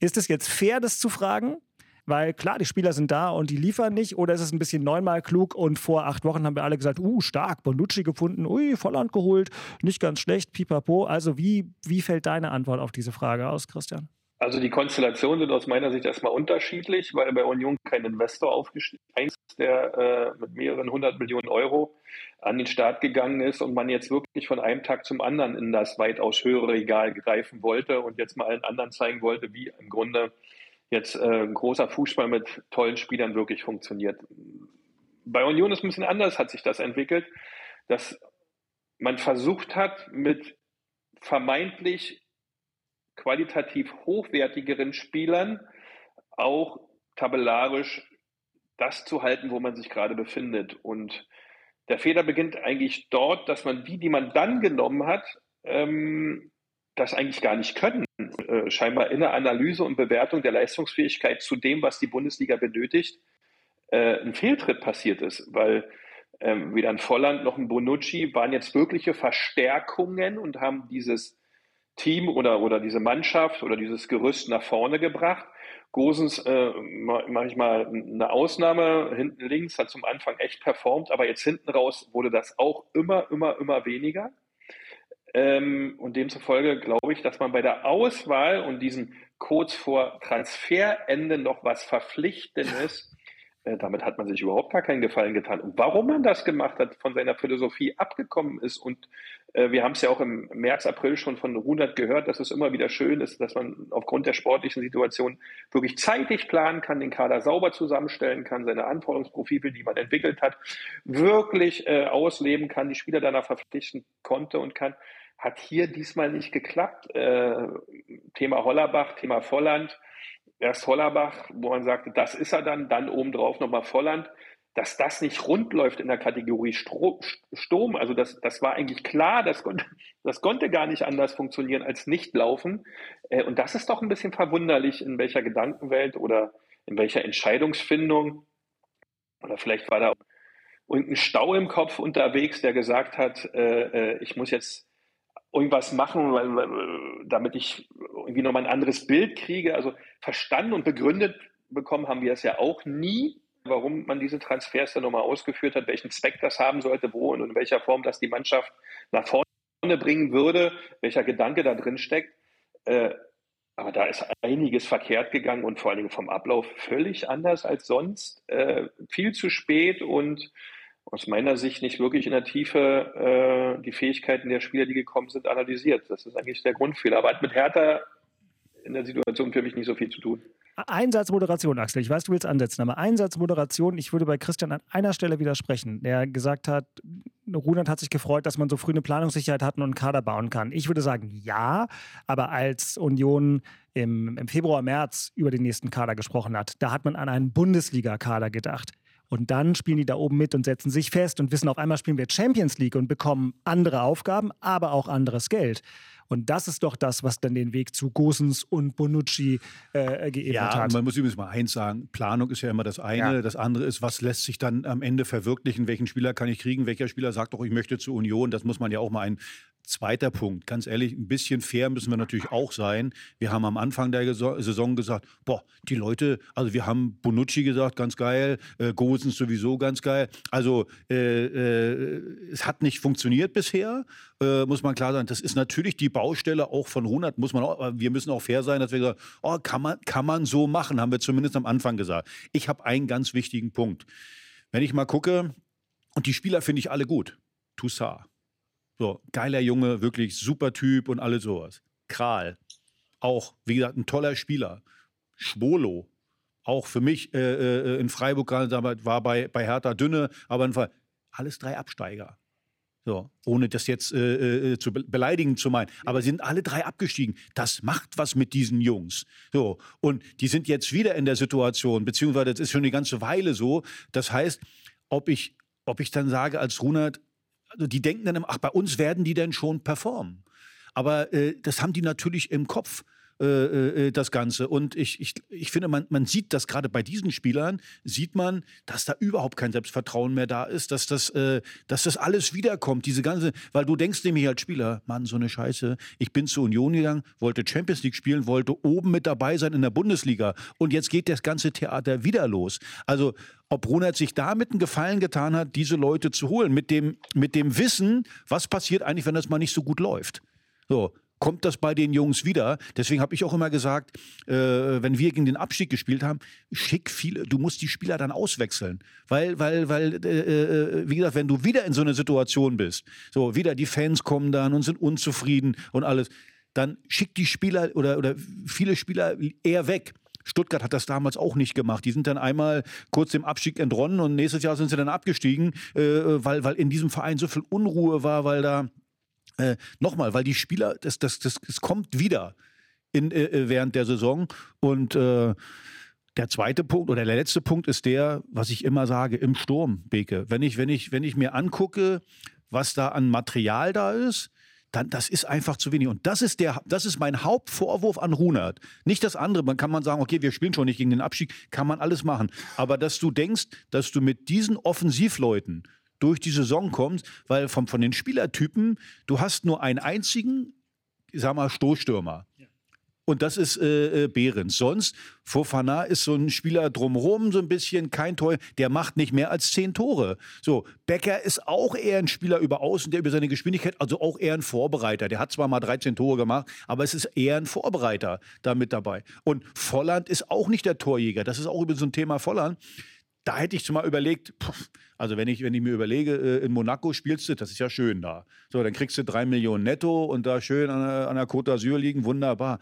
Ist es jetzt fair, das zu fragen? Weil klar, die Spieler sind da und die liefern nicht. Oder ist es ein bisschen neunmal klug und vor acht Wochen haben wir alle gesagt, uh, stark, Bonucci gefunden, ui, Volland geholt, nicht ganz schlecht, pipapo. Also wie, wie fällt deine Antwort auf diese Frage aus, Christian? Also die Konstellationen sind aus meiner Sicht erstmal unterschiedlich, weil bei Union kein Investor aufgestiegen ist, der äh, mit mehreren hundert Millionen Euro an den Start gegangen ist und man jetzt wirklich von einem Tag zum anderen in das weitaus höhere Regal greifen wollte und jetzt mal allen anderen zeigen wollte, wie im Grunde jetzt äh, ein großer Fußball mit tollen Spielern wirklich funktioniert. Bei Union ist ein bisschen anders, hat sich das entwickelt, dass man versucht hat, mit vermeintlich qualitativ hochwertigeren Spielern auch tabellarisch das zu halten, wo man sich gerade befindet. Und der Fehler beginnt eigentlich dort, dass man die, die man dann genommen hat, ähm, das eigentlich gar nicht können. Äh, scheinbar in der Analyse und Bewertung der Leistungsfähigkeit zu dem, was die Bundesliga benötigt, äh, ein Fehltritt passiert ist, weil ähm, weder ein Volland noch ein Bonucci waren jetzt wirkliche Verstärkungen und haben dieses Team oder, oder diese Mannschaft oder dieses Gerüst nach vorne gebracht. Gosens äh, mache ich mal eine Ausnahme. Hinten links hat zum Anfang echt performt, aber jetzt hinten raus wurde das auch immer, immer, immer weniger. Ähm, und demzufolge glaube ich, dass man bei der Auswahl und diesem kurz vor Transferende noch was Verpflichtendes äh, damit hat man sich überhaupt gar keinen Gefallen getan. Und warum man das gemacht hat, von seiner Philosophie abgekommen ist. Und wir haben es ja auch im März, April schon von Runert gehört, dass es immer wieder schön ist, dass man aufgrund der sportlichen Situation wirklich zeitig planen kann, den Kader sauber zusammenstellen kann, seine Anforderungsprofile, die man entwickelt hat, wirklich äh, ausleben kann, die Spieler danach verpflichten konnte und kann. Hat hier diesmal nicht geklappt. Äh, Thema Hollerbach, Thema Volland erst Hollerbach, wo man sagte, das ist er dann, dann obendrauf nochmal Volland, dass das nicht rund läuft in der Kategorie Sturm, also das, das war eigentlich klar, das konnte, das konnte gar nicht anders funktionieren als nicht laufen. Äh, und das ist doch ein bisschen verwunderlich, in welcher Gedankenwelt oder in welcher Entscheidungsfindung, oder vielleicht war da irgendein Stau im Kopf unterwegs, der gesagt hat, äh, äh, ich muss jetzt irgendwas machen, weil, damit ich irgendwie nochmal ein anderes Bild kriege. Also verstanden und begründet bekommen haben wir es ja auch nie, warum man diese Transfers dann nochmal ausgeführt hat, welchen Zweck das haben sollte, wo und in welcher Form das die Mannschaft nach vorne bringen würde, welcher Gedanke da drin steckt. Äh, aber da ist einiges verkehrt gegangen und vor allen Dingen vom Ablauf völlig anders als sonst. Äh, viel zu spät und aus meiner Sicht nicht wirklich in der Tiefe äh, die Fähigkeiten der Spieler, die gekommen sind, analysiert. Das ist eigentlich der Grundfehler. Aber hat mit Hertha in der Situation für mich nicht so viel zu tun. Einsatzmoderation, Axel. Ich weiß, du willst ansetzen, aber Einsatzmoderation, ich würde bei Christian an einer Stelle widersprechen, der gesagt hat, Runert hat sich gefreut, dass man so früh eine Planungssicherheit hat und einen Kader bauen kann. Ich würde sagen, ja, aber als Union im, im Februar, März über den nächsten Kader gesprochen hat, da hat man an einen Bundesliga-Kader gedacht. Und dann spielen die da oben mit und setzen sich fest und wissen, auf einmal spielen wir Champions League und bekommen andere Aufgaben, aber auch anderes Geld. Und das ist doch das, was dann den Weg zu Gosens und Bonucci äh, geebnet ja, hat. Man muss übrigens mal eins sagen: Planung ist ja immer das eine. Ja. Das andere ist, was lässt sich dann am Ende verwirklichen? Welchen Spieler kann ich kriegen? Welcher Spieler sagt doch, ich möchte zur Union? Das muss man ja auch mal ein, Zweiter Punkt, ganz ehrlich, ein bisschen fair müssen wir natürlich auch sein. Wir haben am Anfang der Saison gesagt, boah, die Leute, also wir haben Bonucci gesagt, ganz geil, äh, Gosens sowieso ganz geil. Also äh, äh, es hat nicht funktioniert bisher, äh, muss man klar sagen. Das ist natürlich die Baustelle auch von Runert, muss man auch, wir müssen auch fair sein, dass wir sagen, oh, kann man, kann man so machen, haben wir zumindest am Anfang gesagt. Ich habe einen ganz wichtigen Punkt. Wenn ich mal gucke, und die Spieler finde ich alle gut. Toussaint, so, geiler Junge, wirklich super Typ und alles sowas. Kral, auch, wie gesagt, ein toller Spieler. Schwolo, auch für mich äh, äh, in Freiburg war bei, bei Hertha dünne, aber in Fall alles drei Absteiger. So, ohne das jetzt äh, äh, zu beleidigen zu meinen. Aber sind alle drei abgestiegen. Das macht was mit diesen Jungs. So, und die sind jetzt wieder in der Situation, beziehungsweise das ist schon eine ganze Weile so. Das heißt, ob ich, ob ich dann sage als Runert, also die denken dann ach, bei uns werden die denn schon performen. Aber äh, das haben die natürlich im Kopf. Äh, äh, das Ganze. Und ich, ich, ich finde, man, man sieht das gerade bei diesen Spielern, sieht man, dass da überhaupt kein Selbstvertrauen mehr da ist, dass das, äh, dass das alles wiederkommt, diese ganze, weil du denkst nämlich als Spieler, Mann, so eine Scheiße, ich bin zur Union gegangen, wollte Champions League spielen, wollte oben mit dabei sein in der Bundesliga und jetzt geht das ganze Theater wieder los. Also ob Ronald sich damit einen Gefallen getan hat, diese Leute zu holen, mit dem, mit dem Wissen, was passiert eigentlich, wenn das mal nicht so gut läuft. So, kommt das bei den Jungs wieder. Deswegen habe ich auch immer gesagt, äh, wenn wir gegen den Abstieg gespielt haben, schick viele, du musst die Spieler dann auswechseln. Weil, weil, weil, äh, äh, wie gesagt, wenn du wieder in so einer Situation bist, so wieder die Fans kommen dann und sind unzufrieden und alles, dann schick die Spieler oder, oder viele Spieler eher weg. Stuttgart hat das damals auch nicht gemacht. Die sind dann einmal kurz dem Abstieg entronnen und nächstes Jahr sind sie dann abgestiegen, äh, weil, weil in diesem Verein so viel Unruhe war, weil da äh, Nochmal, weil die Spieler, das, das, das, das kommt wieder in, äh, äh, während der Saison. Und äh, der zweite Punkt oder der letzte Punkt ist der, was ich immer sage, im Sturm, Beke. Wenn ich, wenn ich, wenn ich mir angucke, was da an Material da ist, dann das ist einfach zu wenig. Und das ist der, das ist mein Hauptvorwurf an Runert. Nicht das andere. Man kann man sagen, okay, wir spielen schon nicht gegen den Abstieg, kann man alles machen. Aber dass du denkst, dass du mit diesen Offensivleuten durch die Saison kommst, weil von, von den Spielertypen, du hast nur einen einzigen, ich sag mal, Stoßstürmer. Und das ist äh, äh, Behrens. Sonst, Fofana ist so ein Spieler drumherum, so ein bisschen, kein Tor. Der macht nicht mehr als zehn Tore. So, Becker ist auch eher ein Spieler über Außen, der über seine Geschwindigkeit, also auch eher ein Vorbereiter. Der hat zwar mal 13 Tore gemacht, aber es ist eher ein Vorbereiter da mit dabei. Und Volland ist auch nicht der Torjäger. Das ist auch über so ein Thema Volland. Da hätte ich schon mal überlegt, pff, also wenn ich, wenn ich mir überlege, äh, in Monaco spielst du, das ist ja schön da. So, dann kriegst du drei Millionen netto und da schön an der, an der Côte d'Azur liegen, wunderbar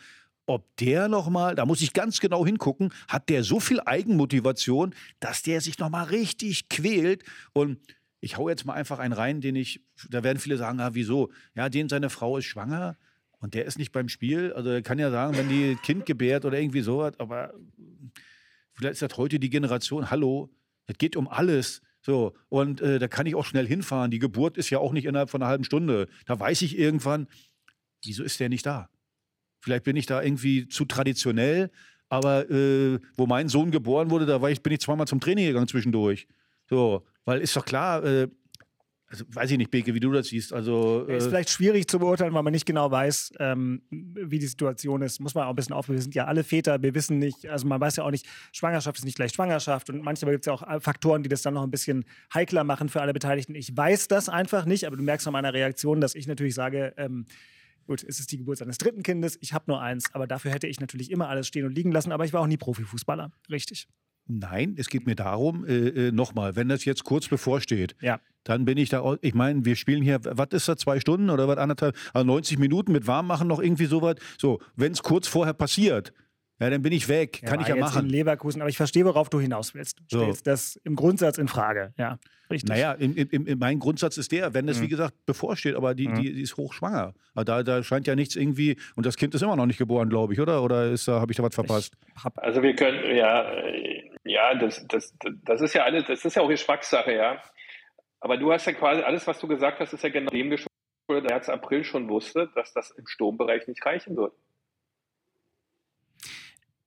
ob der nochmal, da muss ich ganz genau hingucken, hat der so viel Eigenmotivation, dass der sich nochmal richtig quält und ich hau jetzt mal einfach einen rein, den ich, da werden viele sagen, ah, wieso? Ja, den seine Frau ist schwanger und der ist nicht beim Spiel. Also er kann ja sagen, wenn die Kind gebärt oder irgendwie sowas, aber vielleicht ist das heute die Generation, hallo, es geht um alles. So, und äh, da kann ich auch schnell hinfahren. Die Geburt ist ja auch nicht innerhalb von einer halben Stunde. Da weiß ich irgendwann, wieso ist der nicht da? Vielleicht bin ich da irgendwie zu traditionell, aber äh, wo mein Sohn geboren wurde, da war ich, bin ich zweimal zum Training gegangen zwischendurch. So, weil ist doch klar, äh, also weiß ich nicht, Beke, wie du das siehst. Also, äh ist vielleicht schwierig zu beurteilen, weil man nicht genau weiß, ähm, wie die Situation ist. Muss man auch ein bisschen aufpassen. Wir sind ja alle Väter, wir wissen nicht, also man weiß ja auch nicht, Schwangerschaft ist nicht gleich Schwangerschaft und manchmal gibt es ja auch Faktoren, die das dann noch ein bisschen heikler machen für alle Beteiligten. Ich weiß das einfach nicht, aber du merkst an meiner Reaktion, dass ich natürlich sage, ähm, Gut, es ist die Geburt seines dritten Kindes. Ich habe nur eins, aber dafür hätte ich natürlich immer alles stehen und liegen lassen. Aber ich war auch nie Profifußballer. Richtig. Nein, es geht mir darum, äh, äh, nochmal, wenn das jetzt kurz bevorsteht, ja. dann bin ich da, ich meine, wir spielen hier, was ist das, zwei Stunden oder was, anderthalb, also 90 Minuten mit warm machen noch irgendwie sowas. So, wenn es kurz vorher passiert, ja, dann bin ich weg. Ja, Kann ich ja machen. In Leverkusen, aber ich verstehe, worauf du hinaus willst. Du so. stellst das im Grundsatz in Frage. Ja, richtig. Naja, im, im, mein Grundsatz ist der, wenn das, mhm. wie gesagt, bevorsteht, aber die, mhm. die, die, ist hochschwanger. Da, da scheint ja nichts irgendwie, und das Kind ist immer noch nicht geboren, glaube ich, oder? Oder habe ich da was verpasst? Also wir können, ja, ja, das, das, das ist ja alles, das ist ja auch Geschmackssache, ja. Aber du hast ja quasi, alles, was du gesagt hast, ist ja genau dem geschuldet, der März, April schon wusste, dass das im Sturmbereich nicht reichen wird.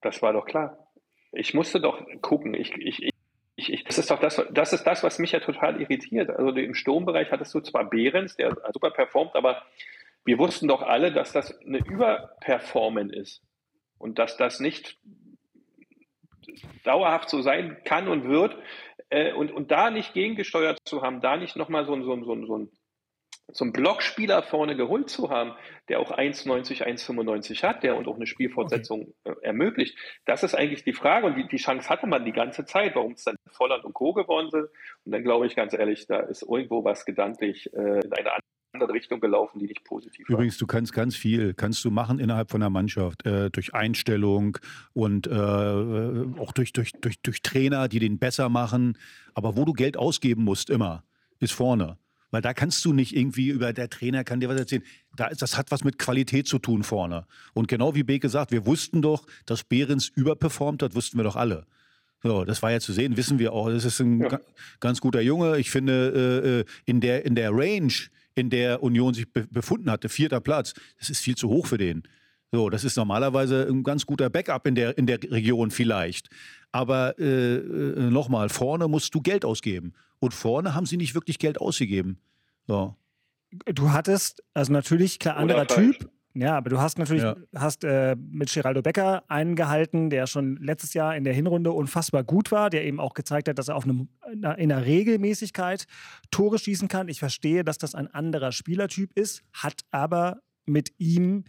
Das war doch klar. Ich musste doch gucken. Ich, ich, ich, ich, das ist doch das, das ist das, was mich ja total irritiert. Also im Sturmbereich hattest du zwar Behrens, der super performt, aber wir wussten doch alle, dass das eine Überperformance ist und dass das nicht dauerhaft so sein kann und wird. Äh, und, und da nicht gegengesteuert zu haben, da nicht nochmal so, so, so, so ein so einen Blockspieler vorne geholt zu haben, der auch 1,90, 1,95 hat, der und auch eine Spielfortsetzung okay. Äh, ermöglicht, das ist eigentlich die Frage. Und die, die Chance hatte man die ganze Zeit, warum es dann Volland und Co. geworden sind. Und dann glaube ich ganz ehrlich, da ist irgendwo was gedanklich äh, in eine andere Richtung gelaufen, die nicht positiv. Übrigens, du kannst ganz viel, kannst du machen innerhalb von der Mannschaft, äh, durch Einstellung und äh, auch durch, durch, durch, durch Trainer, die den besser machen. Aber wo du Geld ausgeben musst, immer, ist vorne. Weil da kannst du nicht irgendwie über der Trainer kann dir was erzählen. Da, das hat was mit Qualität zu tun vorne. Und genau wie Beke sagt, wir wussten doch, dass Behrens überperformt hat, wussten wir doch alle. So, das war ja zu sehen, wissen wir auch. Das ist ein ja. ganz guter Junge. Ich finde, äh, äh, in, der, in der Range, in der Union sich be befunden hatte, vierter Platz, das ist viel zu hoch für den. So, das ist normalerweise ein ganz guter Backup in der, in der Region vielleicht. Aber äh, äh nochmal, vorne musst du Geld ausgeben. Und vorne haben sie nicht wirklich Geld ausgegeben. So. Du hattest, also natürlich, klar, anderer Typ. Ja, aber du hast natürlich ja. hast, äh, mit Geraldo Becker einen gehalten, der schon letztes Jahr in der Hinrunde unfassbar gut war, der eben auch gezeigt hat, dass er auf einem, in einer Regelmäßigkeit Tore schießen kann. Ich verstehe, dass das ein anderer Spielertyp ist, hat aber mit ihm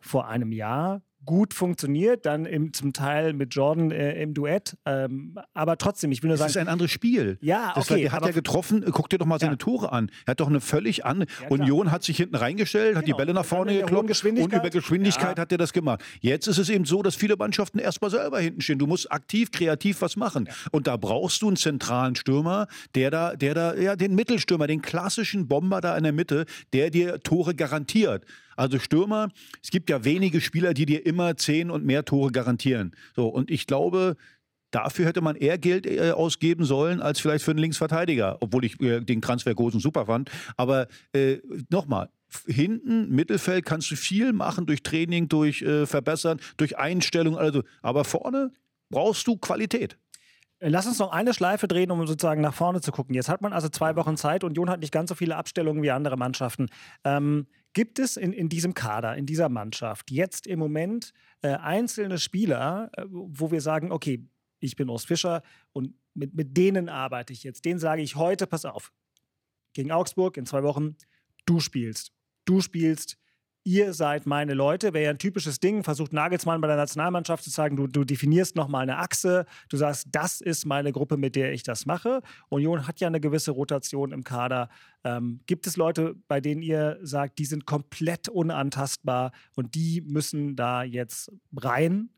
vor einem Jahr gut funktioniert, dann im, zum Teil mit Jordan äh, im Duett. Ähm, aber trotzdem, ich will nur sagen. Das ist ein anderes Spiel. Ja, das okay. Er hat ja getroffen, guck dir doch mal seine ja. Tore an. Er hat doch eine völlig andere. Ja, Union hat sich hinten reingestellt, hat genau. die Bälle nach vorne gekloppt und über Geschwindigkeit ja. hat er das gemacht. Jetzt ist es eben so, dass viele Mannschaften erstmal selber hinten stehen. Du musst aktiv, kreativ was machen. Und da brauchst du einen zentralen Stürmer, der da, der da, ja, den Mittelstürmer, den klassischen Bomber da in der Mitte, der dir Tore garantiert. Also Stürmer, es gibt ja wenige Spieler, die dir immer zehn und mehr Tore garantieren. So, und ich glaube, Dafür hätte man eher Geld äh, ausgeben sollen als vielleicht für einen Linksverteidiger, obwohl ich äh, den Transfer super fand. Aber äh, nochmal, hinten, Mittelfeld kannst du viel machen durch Training, durch äh, Verbessern, durch Einstellung, also. Aber vorne brauchst du Qualität. Lass uns noch eine Schleife drehen, um sozusagen nach vorne zu gucken. Jetzt hat man also zwei Wochen Zeit. Union hat nicht ganz so viele Abstellungen wie andere Mannschaften. Ähm, gibt es in, in diesem Kader, in dieser Mannschaft jetzt im Moment äh, einzelne Spieler, äh, wo wir sagen, okay, ich bin Urs Fischer und mit, mit denen arbeite ich jetzt. Den sage ich heute, pass auf, gegen Augsburg in zwei Wochen, du spielst. Du spielst ihr seid meine Leute, wäre ja ein typisches Ding, versucht Nagelsmann bei der Nationalmannschaft zu sagen, du, du definierst nochmal eine Achse, du sagst, das ist meine Gruppe, mit der ich das mache. Union hat ja eine gewisse Rotation im Kader. Ähm, gibt es Leute, bei denen ihr sagt, die sind komplett unantastbar und die müssen da jetzt rein?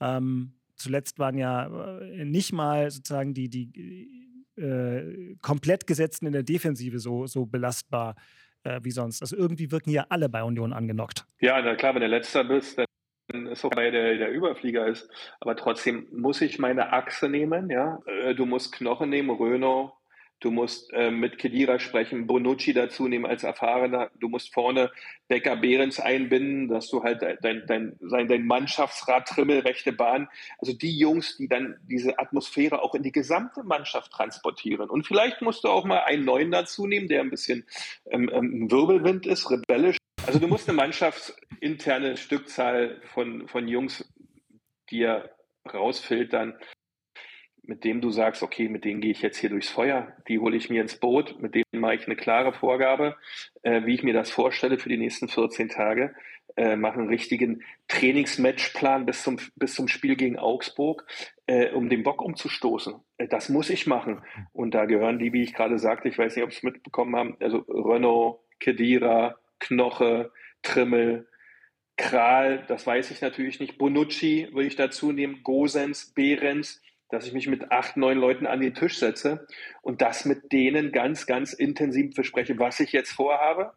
Ähm, zuletzt waren ja äh, nicht mal sozusagen die, die äh, komplett Gesetzten in der Defensive so, so belastbar äh, wie sonst. Also irgendwie wirken ja alle bei Union angenockt. Ja, na klar, wenn du letzter bist, dann ist auch bei der, der Überflieger ist. Aber trotzdem muss ich meine Achse nehmen, ja. Äh, du musst Knochen nehmen, Renault, Du musst äh, mit Kedira sprechen, Bonucci dazu nehmen als Erfahrener. Du musst vorne Becker Behrens einbinden, dass du halt dein, dein, dein, dein Mannschaftsrat Trimmel, rechte Bahn. Also die Jungs, die dann diese Atmosphäre auch in die gesamte Mannschaft transportieren. Und vielleicht musst du auch mal einen neuen dazu nehmen, der ein bisschen ähm, ähm, Wirbelwind ist, rebellisch. Also du musst eine mannschaftsinterne Stückzahl von, von Jungs dir rausfiltern, mit dem du sagst, okay, mit denen gehe ich jetzt hier durchs Feuer, die hole ich mir ins Boot, mit denen mache ich eine klare Vorgabe, äh, wie ich mir das vorstelle für die nächsten 14 Tage, äh, mache einen richtigen Trainingsmatchplan bis zum, bis zum Spiel gegen Augsburg, äh, um den Bock umzustoßen. Äh, das muss ich machen. Und da gehören die, wie ich gerade sagte, ich weiß nicht, ob Sie es mitbekommen haben, also Renault, Kedira, Knoche, Trimmel, Kral, das weiß ich natürlich nicht, Bonucci würde ich dazu nehmen, Gosens, Behrens, dass ich mich mit acht, neun Leuten an den Tisch setze und das mit denen ganz, ganz intensiv bespreche, was ich jetzt vorhabe,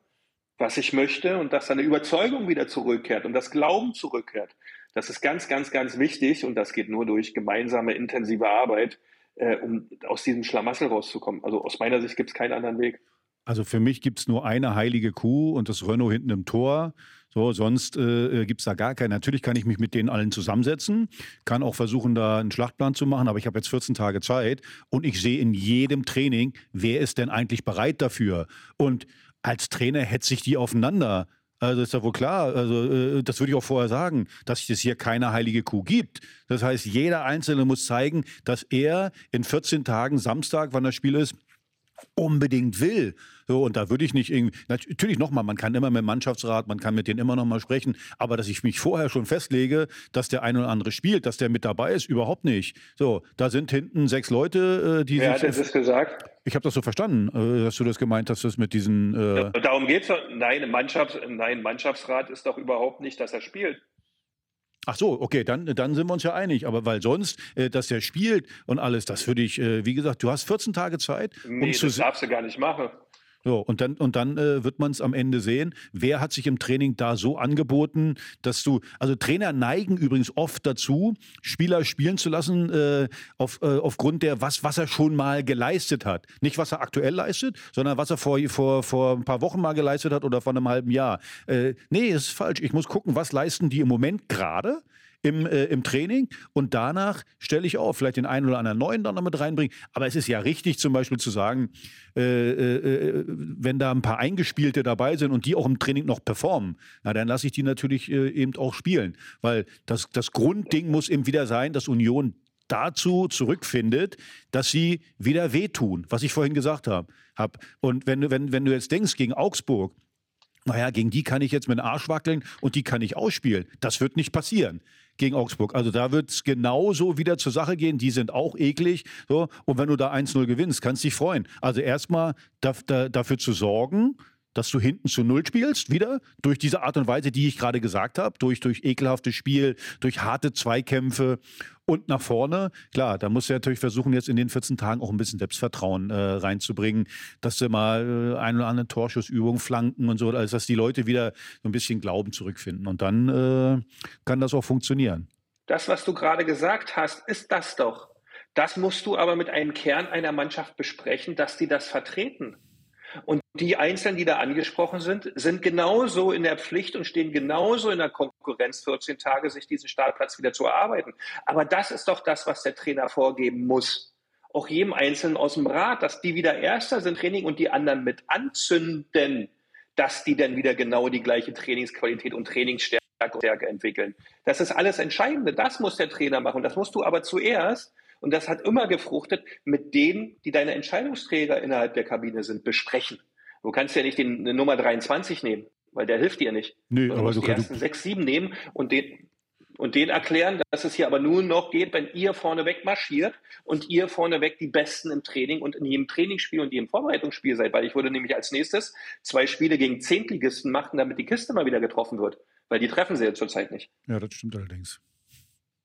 was ich möchte und dass eine Überzeugung wieder zurückkehrt und das Glauben zurückkehrt. Das ist ganz, ganz, ganz wichtig und das geht nur durch gemeinsame, intensive Arbeit, äh, um aus diesem Schlamassel rauszukommen. Also aus meiner Sicht gibt es keinen anderen Weg. Also für mich gibt es nur eine heilige Kuh und das Renault hinten im Tor. So, sonst äh, gibt es da gar keinen. Natürlich kann ich mich mit denen allen zusammensetzen, kann auch versuchen, da einen Schlachtplan zu machen, aber ich habe jetzt 14 Tage Zeit und ich sehe in jedem Training, wer ist denn eigentlich bereit dafür. Und als Trainer hetze ich die aufeinander. Also ist ja wohl klar, also äh, das würde ich auch vorher sagen, dass es hier keine heilige Kuh gibt. Das heißt, jeder Einzelne muss zeigen, dass er in 14 Tagen, Samstag, wann das Spiel ist, unbedingt will. So, und da würde ich nicht irgendwie, natürlich nochmal, man kann immer mit dem Mannschaftsrat, man kann mit denen immer nochmal sprechen, aber dass ich mich vorher schon festlege, dass der eine oder andere spielt, dass der mit dabei ist, überhaupt nicht. So, da sind hinten sechs Leute, äh, die Wer hat das gesagt? Ich habe das so verstanden, äh, dass du das gemeint hast, dass mit diesen. Äh Darum geht es Nein, Mannschafts-, nein, Mannschaftsrat ist doch überhaupt nicht, dass er spielt. Ach so, okay, dann, dann sind wir uns ja einig. Aber weil sonst, äh, dass der spielt und alles, das würde ich, äh, wie gesagt, du hast 14 Tage Zeit. Nee, um das darfst du gar nicht machen. So, und dann, und dann äh, wird man es am Ende sehen. Wer hat sich im Training da so angeboten, dass du, also Trainer neigen übrigens oft dazu, Spieler spielen zu lassen, äh, auf, äh, aufgrund der, was, was er schon mal geleistet hat. Nicht, was er aktuell leistet, sondern was er vor, vor, vor ein paar Wochen mal geleistet hat oder vor einem halben Jahr. Äh, nee, ist falsch. Ich muss gucken, was leisten die im Moment gerade im, äh, im Training und danach stelle ich auf, vielleicht den einen oder anderen neuen dann noch mit reinbringen. Aber es ist ja richtig zum Beispiel zu sagen, äh, äh, äh, wenn da ein paar Eingespielte dabei sind und die auch im Training noch performen, na, dann lasse ich die natürlich äh, eben auch spielen. Weil das, das Grundding muss eben wieder sein, dass Union dazu zurückfindet, dass sie wieder wehtun, was ich vorhin gesagt habe. Hab. Und wenn, wenn, wenn du jetzt denkst, gegen Augsburg, naja, gegen die kann ich jetzt mit dem Arsch wackeln und die kann ich ausspielen. Das wird nicht passieren gegen Augsburg. Also da wird es genauso wieder zur Sache gehen. Die sind auch eklig. So. Und wenn du da 1-0 gewinnst, kannst dich freuen. Also erstmal da, da, dafür zu sorgen, dass du hinten zu Null spielst, wieder, durch diese Art und Weise, die ich gerade gesagt habe, durch, durch ekelhaftes Spiel, durch harte Zweikämpfe und nach vorne. Klar, da musst du natürlich versuchen, jetzt in den 14 Tagen auch ein bisschen Selbstvertrauen äh, reinzubringen, dass du mal äh, ein oder andere Torschussübung, Flanken und so, also dass die Leute wieder so ein bisschen Glauben zurückfinden. Und dann äh, kann das auch funktionieren. Das, was du gerade gesagt hast, ist das doch. Das musst du aber mit einem Kern einer Mannschaft besprechen, dass die das vertreten. Und die Einzelnen, die da angesprochen sind, sind genauso in der Pflicht und stehen genauso in der Konkurrenz, 14 Tage sich diesen Startplatz wieder zu erarbeiten. Aber das ist doch das, was der Trainer vorgeben muss. Auch jedem Einzelnen aus dem Rat, dass die wieder Erster sind Training und die anderen mit anzünden, dass die dann wieder genau die gleiche Trainingsqualität und Trainingsstärke entwickeln. Das ist alles Entscheidende. Das muss der Trainer machen. Das musst du aber zuerst und das hat immer gefruchtet mit denen, die deine Entscheidungsträger innerhalb der Kabine sind, besprechen. Du kannst ja nicht den Nummer 23 nehmen, weil der hilft dir nicht. Nee, du aber musst du die kannst ersten sechs, sieben nehmen und den, und den erklären, dass es hier aber nur noch geht, wenn ihr vorneweg marschiert und ihr vorneweg die Besten im Training und in jedem Trainingsspiel und jedem Vorbereitungsspiel seid. Weil ich würde nämlich als nächstes zwei Spiele gegen Zehntligisten machen, damit die Kiste mal wieder getroffen wird. Weil die treffen sie ja zurzeit nicht. Ja, das stimmt allerdings.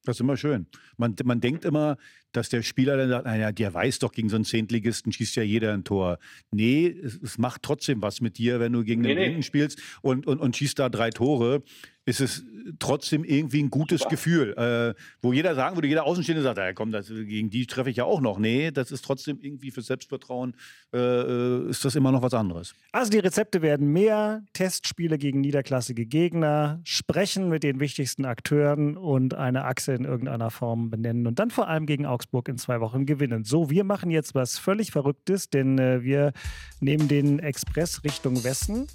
Das ist immer schön. Man, man denkt immer, dass der Spieler dann sagt, naja, der weiß doch, gegen so einen Zehntligisten schießt ja jeder ein Tor. Nee, es, es macht trotzdem was mit dir, wenn du gegen Nee, den nee. Spielst und, und, und schießt da drei Tore. Ist es trotzdem irgendwie ein gutes Super. Gefühl, äh, wo jeder sagen würde, jeder Außenstehende sagt, ja komm, das, gegen die treffe ich ja auch noch. Nee, das ist trotzdem irgendwie für Selbstvertrauen, äh, äh, ist das immer noch was anderes. Also die Rezepte werden mehr, Testspiele gegen niederklassige Gegner, sprechen mit den wichtigsten Akteuren und eine Achse in irgendeiner Form benennen und dann vor allem gegen Augsburg in zwei Wochen gewinnen. So, wir machen jetzt was völlig Verrücktes, denn äh, wir nehmen den Express Richtung Westen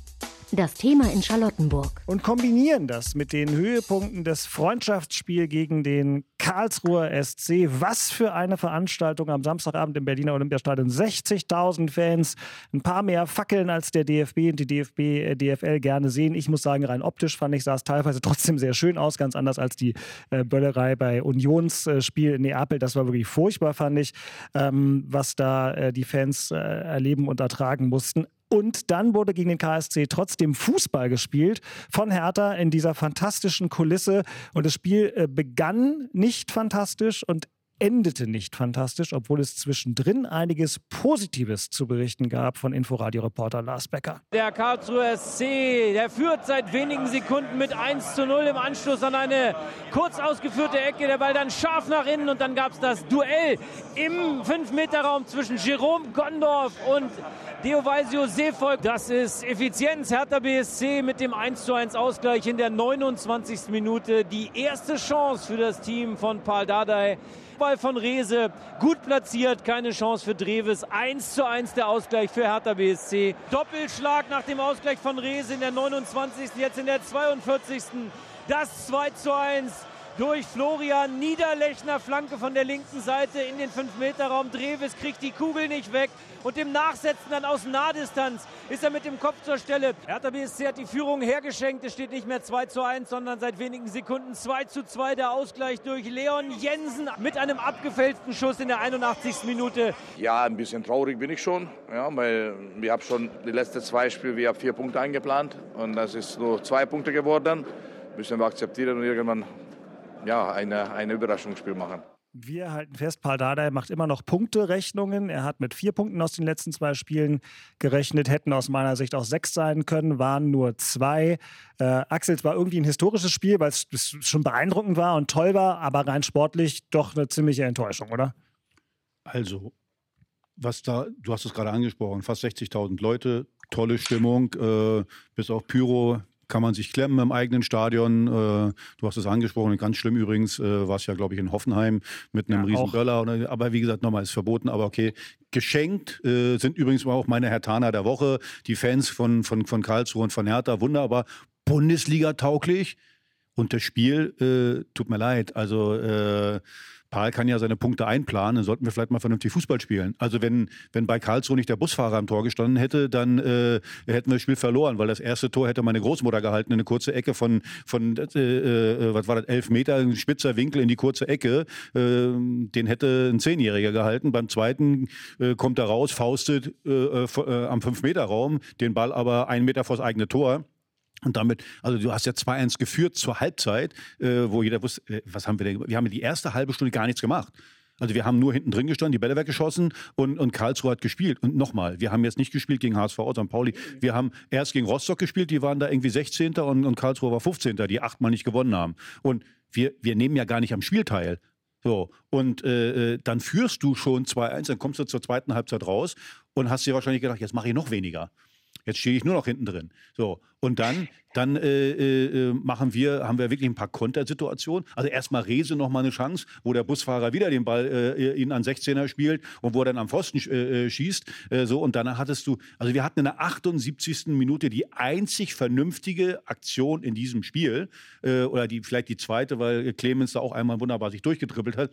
Das Thema in Charlottenburg. und kombinieren das mit den Höhepunkten des Freundschaftsspiels gegen den Karlsruher SC. Was für eine Veranstaltung am Samstagabend im Berliner Olympiastadion. 60.000 Fans, ein paar mehr Fackeln als der DFB und die DFB, äh, DFL gerne sehen. Ich muss sagen, rein optisch fand ich, sah es teilweise trotzdem sehr schön aus, ganz anders als die äh, Böllerei bei Unionsspiel in Neapel. Das war wirklich furchtbar, fand ich, ähm, was da äh, die Fans äh, erleben und ertragen mussten. Und dann wurde gegen den KSC trotzdem Fußball gespielt von Hertha in dieser fantastischen Kulisse. Und das Spiel äh, begann nicht fantastisch und endete nicht fantastisch, obwohl es zwischendrin einiges Positives zu berichten gab von Inforadio-Reporter Lars Becker. Der Karlsruher SC, der führt seit wenigen Sekunden mit 1 zu 0 im Anschluss an eine kurz ausgeführte Ecke. Der Ball dann scharf nach innen und dann gab es das Duell im 5-Meter-Raum zwischen Jerome Gondorf und Deovaisio Seevolk. Das ist Effizienz. Hertha BSC mit dem 1 zu 1 Ausgleich in der 29. Minute. Die erste Chance für das Team von Paul Dardai. Ball von Rehse, gut platziert, keine Chance für Dreves. 1 zu 1 der Ausgleich für Hertha BSC. Doppelschlag nach dem Ausgleich von Rehse in der 29. Jetzt in der 42. Das 2 zu 1 durch Florian Niederlechner, Flanke von der linken Seite in den 5-Meter-Raum. Dreves kriegt die Kugel nicht weg und im Nachsetzen dann aus Nahdistanz ist er mit dem Kopf zur Stelle. Hertha BSC hat die Führung hergeschenkt. Es steht nicht mehr 2 zu 1, sondern seit wenigen Sekunden 2 zu 2. Der Ausgleich durch Leon Jensen mit einem abgefälschten Schuss in der 81. Minute. Ja, ein bisschen traurig bin ich schon, ja, weil wir haben schon die letzten zwei Spiele, wir haben vier Punkte eingeplant und das ist nur zwei Punkte geworden. Müssen wir akzeptieren und irgendwann ja, eine, ein Überraschungsspiel machen. Wir halten fest, Paul Dardai macht immer noch Punkterechnungen. Er hat mit vier Punkten aus den letzten zwei Spielen gerechnet, hätten aus meiner Sicht auch sechs sein können, waren nur zwei. Äh, Axel, es war irgendwie ein historisches Spiel, weil es es schon beeindruckend war und toll war, aber rein sportlich doch eine ziemliche Enttäuschung, oder? Also, was da, du hast es gerade angesprochen, fast 60.000 Leute, tolle Stimmung, äh, bis auf Pyro kann man sich klemmen im eigenen Stadion. Äh, du hast es angesprochen, ganz schlimm übrigens, äh, war es ja, glaube ich, in Hoffenheim mit einem Ja, riesen auch. Böller. Oder, aber wie gesagt, nochmal, ist verboten, aber okay. Geschenkt äh, sind übrigens auch meine Hertaner der Woche, die Fans von, von, von Karlsruhe und von Hertha, wunderbar. Bundesliga tauglich. Und das Spiel, äh, tut mir leid, also äh, Paul kann ja seine Punkte einplanen, dann sollten wir vielleicht mal vernünftig Fußball spielen. Also wenn, wenn bei Karlsruhe nicht der Busfahrer am Tor gestanden hätte, dann äh, hätten wir das Spiel verloren, weil das erste Tor hätte meine Großmutter gehalten, eine kurze Ecke von, von äh, äh, was war das, elf Meter, ein spitzer Winkel in die kurze Ecke. Äh, den hätte ein Zehnjähriger gehalten. Beim zweiten äh, kommt er raus, faustet äh, äh, äh, am Fünf-Meter-Raum, den Ball aber einen Meter vors eigene Tor. Und damit, also du hast ja 2-1 geführt zur Halbzeit, äh, wo jeder wusste, äh, was haben wir denn, wir haben die erste halbe Stunde gar nichts gemacht. Also wir haben nur hinten drin gestanden, die Bälle weggeschossen und, und Karlsruhe hat gespielt. Und nochmal, wir haben jetzt nicht gespielt gegen HSV St. Pauli. Wir haben erst gegen Rostock gespielt, die waren da irgendwie 16. und, und Karlsruhe war 15. die achtmal nicht gewonnen haben. Und wir, wir nehmen ja gar nicht am Spiel teil. So, und äh, äh dann führst du schon 2-1, dann kommst du zur zweiten Halbzeit raus und hast dir wahrscheinlich gedacht, jetzt mache ich noch weniger. Jetzt stehe ich nur noch hinten drin. So, und dann, dann äh, äh, machen wir, haben wir wirklich ein paar Kontersituationen. Also erstmal Rese noch mal eine Chance, wo der Busfahrer wieder den Ball äh, ihn an 16er spielt und wo er dann am Pfosten äh, äh, schießt. Äh, so, und danach hattest du, also wir hatten in der 78. Minute die einzig vernünftige Aktion in diesem Spiel. oder die, vielleicht die zweite, weil Clemens da auch einmal wunderbar sich durchgedribbelt hat.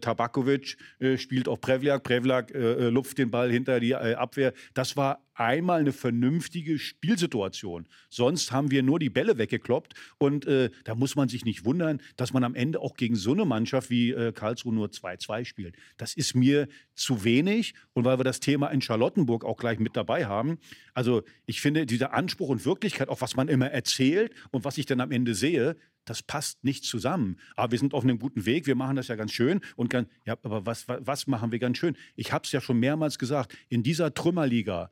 Tabakovic spielt auf Prevlak, Prevlak lupft den Ball hinter die Abwehr. Das war einmal eine vernünftige Spielsituation. Sonst haben wir nur die Bälle weggekloppt und äh, da muss man sich nicht wundern, dass man am Ende auch gegen so eine Mannschaft wie äh, Karlsruhe nur 2-2 spielt. Das ist mir zu wenig und weil wir das Thema in Charlottenburg auch gleich mit dabei haben. Also ich finde, dieser Anspruch und Wirklichkeit, auch was man immer erzählt und was ich dann am Ende sehe, das passt nicht zusammen. Aber wir sind auf einem guten Weg, wir machen das ja ganz schön. Und ganz, ja, aber was, was machen wir ganz schön? Ich habe es ja schon mehrmals gesagt, in dieser Trümmerliga,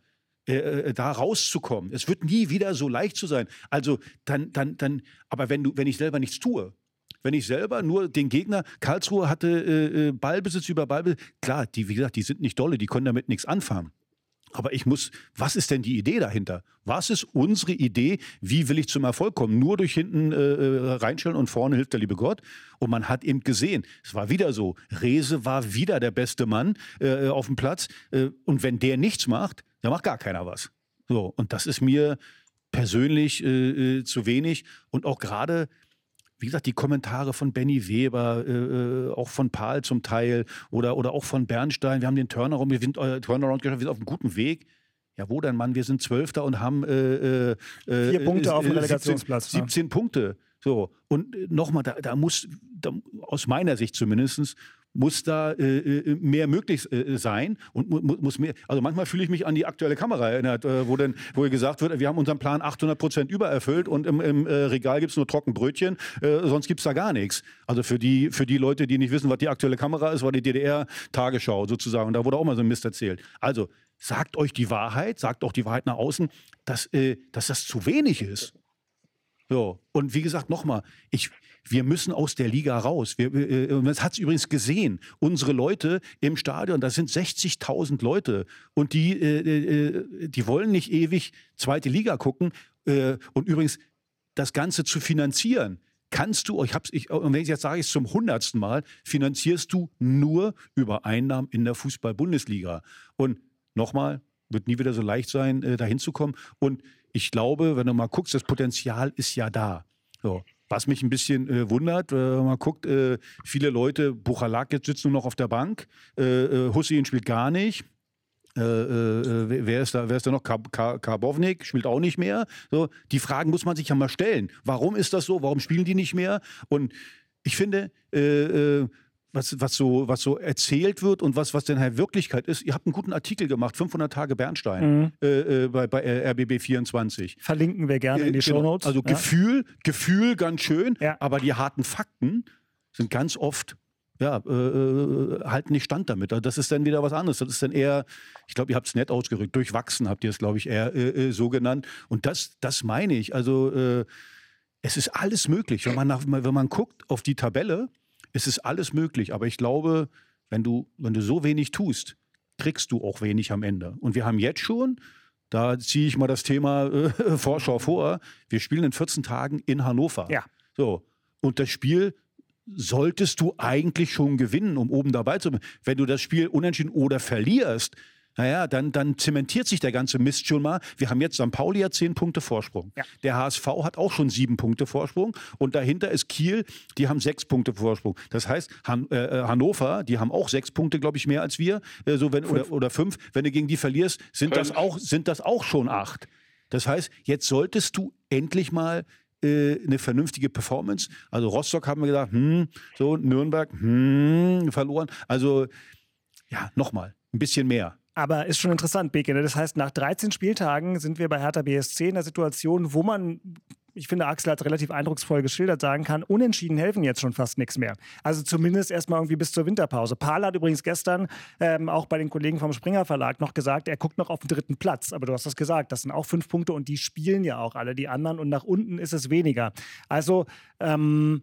äh, äh, da rauszukommen. Es wird nie wieder so leicht zu sein. Also dann, dann, dann, aber wenn du, wenn ich selber nichts tue, wenn ich selber nur den Gegner, Karlsruhe hatte äh, äh, Ballbesitz über Ballbesitz, klar, die, wie gesagt, die sind nicht dolle, die können damit nichts anfangen. Aber ich muss, was ist denn die Idee dahinter? Was ist unsere Idee? Wie will ich zum Erfolg kommen? Nur durch hinten äh, reinstellen und vorne hilft der liebe Gott. Und man hat eben gesehen, es war wieder so. Rese war wieder der beste Mann äh, auf dem Platz. Äh, und wenn der nichts macht, dann macht gar keiner was. So, und das ist mir persönlich äh, äh, zu wenig. Und auch gerade, wie gesagt, die Kommentare von Benny Weber, äh, äh, auch von Paul zum Teil oder, oder auch von Bernstein. Wir haben den Turnaround, wir sind, äh, Turnaround geschafft, wir sind auf einem guten Weg. Ja, wo denn, Mann? Wir sind Zwölfter und haben äh, äh, äh vier Punkte auf dem Relegationsplatz. 17, 17 Punkte. So, und nochmal, da, da muss, da, aus meiner Sicht zumindest, muss da äh, äh, mehr möglich äh, sein und mu muss mehr. Also manchmal fühle ich mich an die aktuelle Kamera erinnert, äh, wo dann, wo gesagt wird, wir haben unseren Plan 800 Prozent übererfüllt und im, im äh, Regal gibt es nur Trockenbrötchen, äh, sonst gibt es da gar nichts. Also für die, für die Leute, die nicht wissen, was die aktuelle Kamera ist, war die DDR-Tagesschau sozusagen. Und da wurde auch mal so ein Mist erzählt. Also sagt euch die Wahrheit, sagt auch die Wahrheit nach außen, dass, dass das zu wenig ist. So. Und wie gesagt, nochmal, ich, wir müssen aus der Liga raus. Wir, äh, das hat es übrigens gesehen. Unsere Leute im Stadion, das sind 60.000 Leute. Und die, äh, äh, die wollen nicht ewig zweite Liga gucken. Äh, und übrigens, das Ganze zu finanzieren, kannst du, ich hab's, ich, und wenn ich jetzt sage ich zum hundertsten Mal, finanzierst du nur über Einnahmen in der Fußball-Bundesliga. Und nochmal, wird nie wieder so leicht sein, äh, da hinzukommen. Und ich glaube, wenn du mal guckst, das Potenzial ist ja da. So. Was mich ein bisschen äh, wundert, äh, man guckt, äh, viele Leute, Buchalak jetzt sitzt nur noch auf der Bank, äh, äh Hussein spielt gar nicht. Äh, äh, wer, ist da, wer ist da noch? Karbovnik spielt auch nicht mehr. So, die Fragen muss man sich ja mal stellen. Warum ist das so? Warum spielen die nicht mehr? Und ich finde, was, was, so, was so erzählt wird und was, was denn halt Wirklichkeit ist. Ihr habt einen guten Artikel gemacht, 500 Tage Bernstein mhm. äh, äh, bei, bei RBB 24. Verlinken wir gerne in die äh, genau. Shownotes. Also ja. Gefühl, Gefühl ganz schön, ja. aber die harten Fakten sind ganz oft ja, äh, äh, halten nicht stand damit. Also das ist dann wieder was anderes. Das ist dann eher, ich glaube, ihr habt es nett ausgerückt, durchwachsen habt ihr es, glaube ich, eher äh, so genannt. Und das, das meine ich. Also es ist alles möglich. Wenn man, nach, wenn man guckt auf die Tabelle, es ist alles möglich, aber ich glaube, wenn du, wenn du so wenig tust, kriegst du auch wenig am Ende. Und wir haben jetzt schon, da ziehe ich mal das Thema äh, Vorschau vor, wir spielen in 14 Tagen in Hannover. Ja. So. Und das Spiel solltest du eigentlich schon gewinnen, um oben dabei zu sein. Wenn du das Spiel unentschieden oder verlierst, naja, dann, dann zementiert sich der ganze Mist schon mal. Wir haben jetzt St. Pauli ja zehn Punkte Vorsprung. Ja. Der HSV hat auch schon sieben Punkte Vorsprung und dahinter ist Kiel, die haben sechs Punkte Vorsprung. Das heißt, Han äh, äh Hannover, die haben auch sechs Punkte, glaube ich, mehr als wir, äh, so wenn, oder, oder fünf. Wenn du gegen die verlierst, sind das, auch, sind das auch schon acht. Das heißt, jetzt solltest du endlich mal äh, eine vernünftige Performance. Also Rostock haben wir gedacht, hm, so Nürnberg, hm, verloren. Also ja, nochmal, ein bisschen mehr. Aber ist schon interessant, Beke. Ne? Das heißt, nach 13 Spieltagen sind wir bei Hertha BSC in der Situation, wo man ich finde, Axel hat relativ eindrucksvoll geschildert, sagen kann, unentschieden helfen jetzt schon fast nichts mehr. Also zumindest erstmal irgendwie bis zur Winterpause. Paul hat übrigens gestern ähm, auch bei den Kollegen vom Springer Verlag noch gesagt, er guckt noch auf den dritten Platz. Aber du hast das gesagt, das sind auch fünf Punkte und die spielen ja auch alle die anderen und nach unten ist es weniger. Also ähm,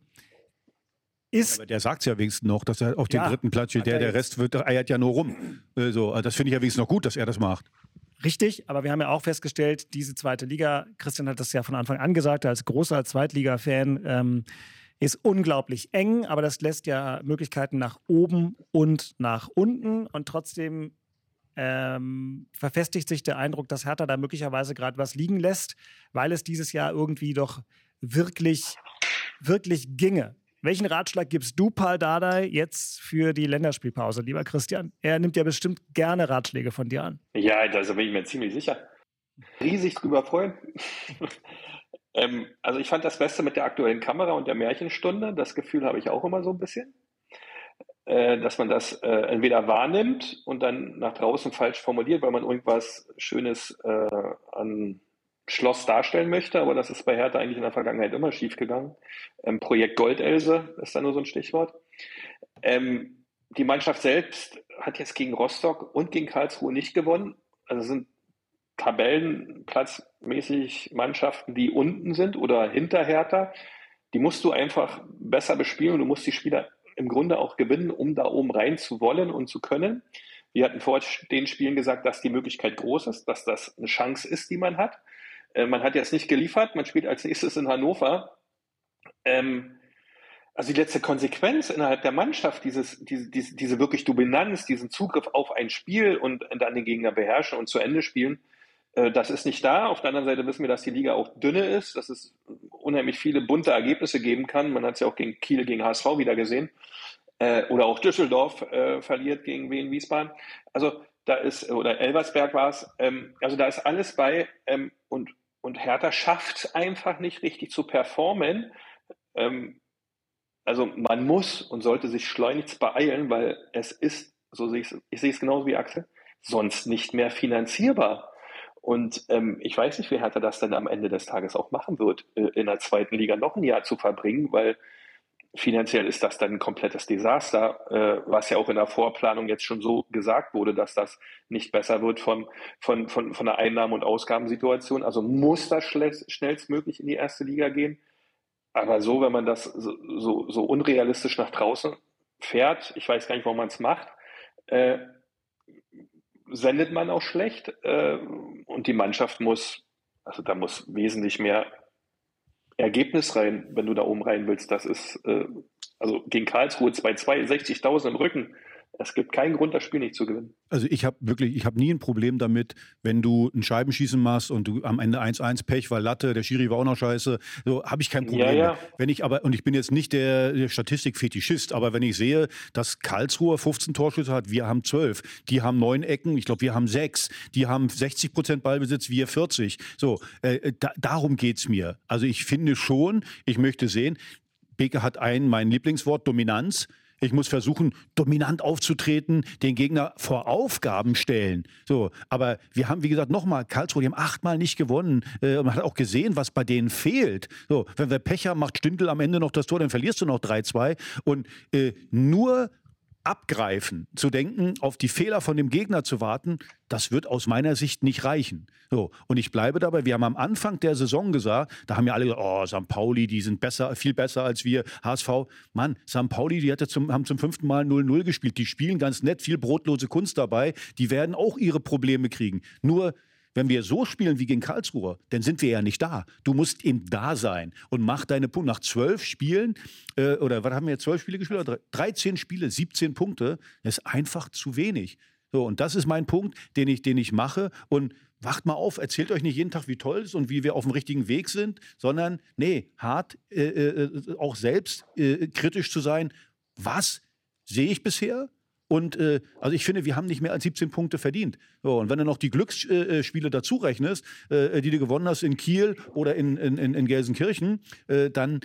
ist. Aber der sagt es ja wenigstens noch, dass er auf den Ja, dritten Platz steht. Der, er der Rest wird, eiert ja nur rum. Äh, So, also das finde ich ja wenigstens noch gut, dass er das macht. Richtig, aber wir haben ja auch festgestellt, diese zweite Liga, Christian hat das ja von Anfang an gesagt, als großer Zweitliga-Fan, ähm, ist unglaublich eng, aber das lässt ja Möglichkeiten nach oben und nach unten und trotzdem ähm, verfestigt sich der Eindruck, dass Hertha da möglicherweise gerade was liegen lässt, weil es dieses Jahr irgendwie doch wirklich, wirklich ginge. Welchen Ratschlag gibst du, Paul Dardai, jetzt für die Länderspielpause, lieber Christian? Er nimmt ja bestimmt gerne Ratschläge von dir an. Ja, da bin ich mir ziemlich sicher. Riesig drüber freuen. ähm, also ich fand das Beste mit der aktuellen Kamera und der Märchenstunde. Das Gefühl habe ich auch immer so ein bisschen. Äh, dass man das äh, entweder wahrnimmt und dann nach draußen falsch formuliert, weil man irgendwas Schönes äh, an Schloss darstellen möchte, aber das ist bei Hertha eigentlich in der Vergangenheit immer schiefgegangen. Ähm, Projekt Goldelse ist da nur so ein Stichwort. Ähm, die Mannschaft selbst hat jetzt gegen Rostock und gegen Karlsruhe nicht gewonnen. Also sind Tabellenplatzmäßig Mannschaften, die unten sind oder hinter Hertha. Die musst du einfach besser bespielen und du musst die Spieler im Grunde auch gewinnen, um da oben rein zu wollen und zu können. Wir hatten vor den Spielen gesagt, dass die Möglichkeit groß ist, dass das eine Chance ist, die man hat. Äh, man hat jetzt nicht geliefert, man spielt als nächstes in Hannover. Ähm, also die letzte Konsequenz innerhalb der Mannschaft, dieses, diese, diese, diese wirklich Dominanz, diesen Zugriff auf ein Spiel und dann den Gegner beherrschen und zu Ende spielen, äh, das ist nicht da. Auf der anderen Seite wissen wir, dass die Liga auch dünne ist, dass es unheimlich viele bunte Ergebnisse geben kann. Man hat es ja auch gegen Kiel, gegen HSV wieder gesehen. Äh, oder auch Düsseldorf äh, verliert gegen Wien Wiesbaden. Also da ist, oder Elversberg war es, ähm, also da ist alles bei ähm, und, und Hertha schafft es einfach nicht richtig zu performen. Ähm, also man muss und sollte sich schleunigst beeilen, weil es ist, so sehe ich es, ich sehe es genauso wie Axel, sonst nicht mehr finanzierbar. Und ähm, ich weiß nicht, wie Hertha das denn am Ende des Tages auch machen wird, äh, in der zweiten Liga noch ein Jahr zu verbringen, weil finanziell ist das dann ein komplettes Desaster, äh, was ja auch in der Vorplanung jetzt schon so gesagt wurde, dass das nicht besser wird von, von, von, von der Einnahmen- und Ausgabensituation. Also muss das schnellstmöglich in die erste Liga gehen. Aber so, wenn man das so, so, so unrealistisch nach draußen fährt, ich weiß gar nicht, warum man es macht, äh, sendet man auch schlecht äh, und die Mannschaft muss, also da muss wesentlich mehr Ergebnis rein, wenn du da oben rein willst. Das ist, äh, also gegen Karlsruhe 2-2, 60.000 im Rücken. Es gibt keinen Grund, das Spiel nicht zu gewinnen. Also ich habe wirklich, ich habe nie ein Problem damit, wenn du ein Scheibenschießen machst und du am Ende 1-1 Pech, weil Latte, der Schiri war auch noch scheiße, so habe ich kein Problem. Ja, ja. Wenn ich aber, und ich bin jetzt nicht der, der Statistikfetischist, aber wenn ich sehe, dass Karlsruhe 15 Torschüsse hat, wir haben 12, die haben neun Ecken, ich glaube, wir haben sechs, die haben 60 Prozent Ballbesitz, wir 40. So, äh, da, darum geht's mir. Also ich finde schon, ich möchte sehen, Beke hat ein, mein Lieblingswort, Dominanz. Ich muss versuchen, dominant aufzutreten, den Gegner vor Aufgaben stellen. So, aber wir haben, wie gesagt, nochmal, Karlsruhe, die haben achtmal nicht gewonnen. Äh, man hat auch gesehen, was bei denen fehlt. So, wenn wir Pech haben, macht Stindl am Ende noch das Tor, dann verlierst du noch 3-2. Und äh, nur abgreifen, zu denken, auf die Fehler von dem Gegner zu warten, das wird aus meiner Sicht nicht reichen. So, und ich bleibe dabei, wir haben am Anfang der Saison gesagt, da haben ja alle gesagt, oh, St. Pauli, die sind besser, viel besser als wir, HSV. Mann, St. Pauli, die hatte zum, haben zum fünften Mal 0-0 gespielt, die spielen ganz nett, viel brotlose Kunst dabei, die werden auch ihre Probleme kriegen. Nur wenn wir so spielen wie gegen Karlsruhe, dann sind wir ja nicht da. Du musst eben da sein und mach deine Punkte. Nach zwölf Spielen, äh, oder was haben wir jetzt, zwölf Spiele gespielt? Oder 13 Spiele, 17 Punkte, das ist einfach zu wenig. So, und das ist mein Punkt, den ich, den ich mache. Und wacht mal auf, erzählt euch nicht jeden Tag, wie toll es ist und wie wir auf dem richtigen Weg sind, sondern, nee, hart äh, äh, auch selbst äh, kritisch zu sein. Was sehe ich bisher? Und äh, also ich finde, wir haben nicht mehr als 17 Punkte verdient. So, und wenn du noch die Glücksspiele dazu rechnest, äh, die du gewonnen hast in Kiel oder in, in, in Gelsenkirchen, äh, dann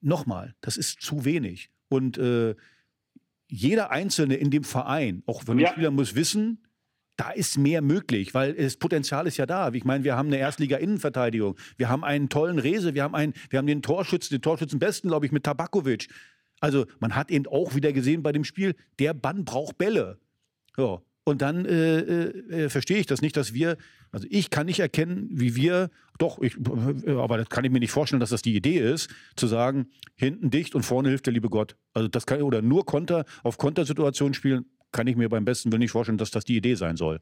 nochmal, das ist zu wenig. Und äh, jeder Einzelne in dem Verein, auch wenn Ja. Spieler muss wissen, da ist mehr möglich, weil das Potenzial ist ja da. Ich meine, wir haben eine Erstliga-Innenverteidigung, wir haben einen tollen Rese, wir haben, einen, wir haben den Torschützen, den Torschützenbesten, glaube ich, mit Tabakovic. Also man hat eben auch wieder gesehen bei dem Spiel, der Bann braucht Bälle. So. Und dann äh, äh, verstehe ich das nicht, dass wir, also ich kann nicht erkennen, wie wir, doch, ich, aber das kann ich mir nicht vorstellen, dass das die Idee ist, zu sagen, hinten dicht und vorne hilft der liebe Gott. Also das kann, oder nur Konter, auf Kontersituationen spielen, kann ich mir beim besten Willen nicht vorstellen, dass das die Idee sein soll.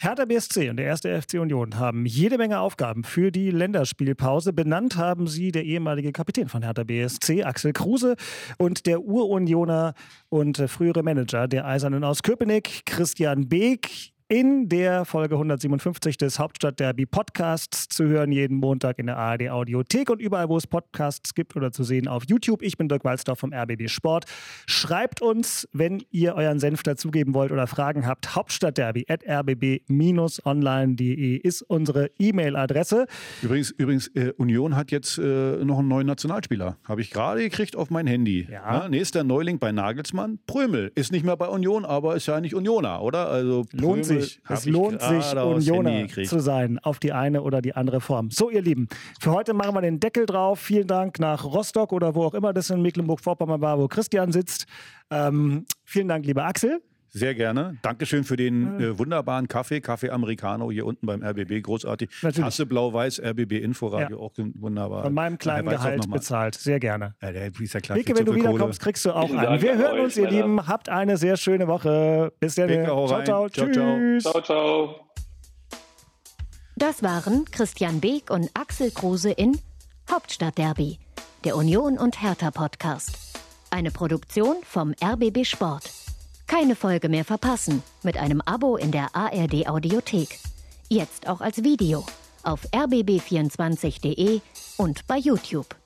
Hertha BSC und der erste FC Union haben jede Menge Aufgaben für die Länderspielpause. Benannt haben sie der ehemalige Kapitän von Hertha BSC, Axel Kruse, und der Urunioner und frühere Manager der Eisernen aus Köpenick, Christian Beek in der Folge 157 des Hauptstadtderby Podcasts zu hören, jeden Montag in der ARD Audiothek und überall, wo es Podcasts gibt oder zu sehen auf YouTube. Ich bin Dirk Walzdorf vom RBB Sport. Schreibt uns, wenn ihr euren Senf dazugeben wollt oder Fragen habt. Hauptstadtderby at rbb-online.de ist unsere E-Mail-Adresse. Übrigens, übrigens äh, Union hat jetzt äh, noch einen neuen Nationalspieler. Habe ich gerade gekriegt auf mein Handy. Ja. Ja, nächster Neuling bei Nagelsmann. Prömel. Ist nicht mehr bei Union, aber ist ja nicht Unioner, oder? Also Lohnt Prömel sich. Es lohnt sich, Unioner zu sein, auf die eine oder die andere Form. So, ihr Lieben, für heute machen wir den Deckel drauf. Vielen Dank nach Rostock oder wo auch immer das in Mecklenburg-Vorpommern war, wo Christian sitzt. Ähm, vielen Dank, lieber Axel. Sehr gerne. Dankeschön für den äh, wunderbaren Kaffee, Kaffee Americano hier unten beim RBB. Großartig. Natürlich. Tasse Blau-Weiß, RBB Inforadio, auch wunderbar. Von meinem kleinen auch Gehalt bezahlt. Sehr gerne. Ja, der ist ja klar. Beke, wenn du wiederkommst, kriegst du auch einen. Wir hören euch, uns, ihr. Lieben. Habt eine sehr schöne Woche. Bis dann. Ciao, ciao. Tschüss. Ciao, ciao. Das waren Christian Beek und Axel Kruse in Hauptstadtderby, der Union und Hertha Podcast. Eine Produktion vom RBB Sport. Keine Folge mehr verpassen mit einem Abo in der ARD Audiothek. Jetzt auch als Video auf rbb24.de und bei YouTube.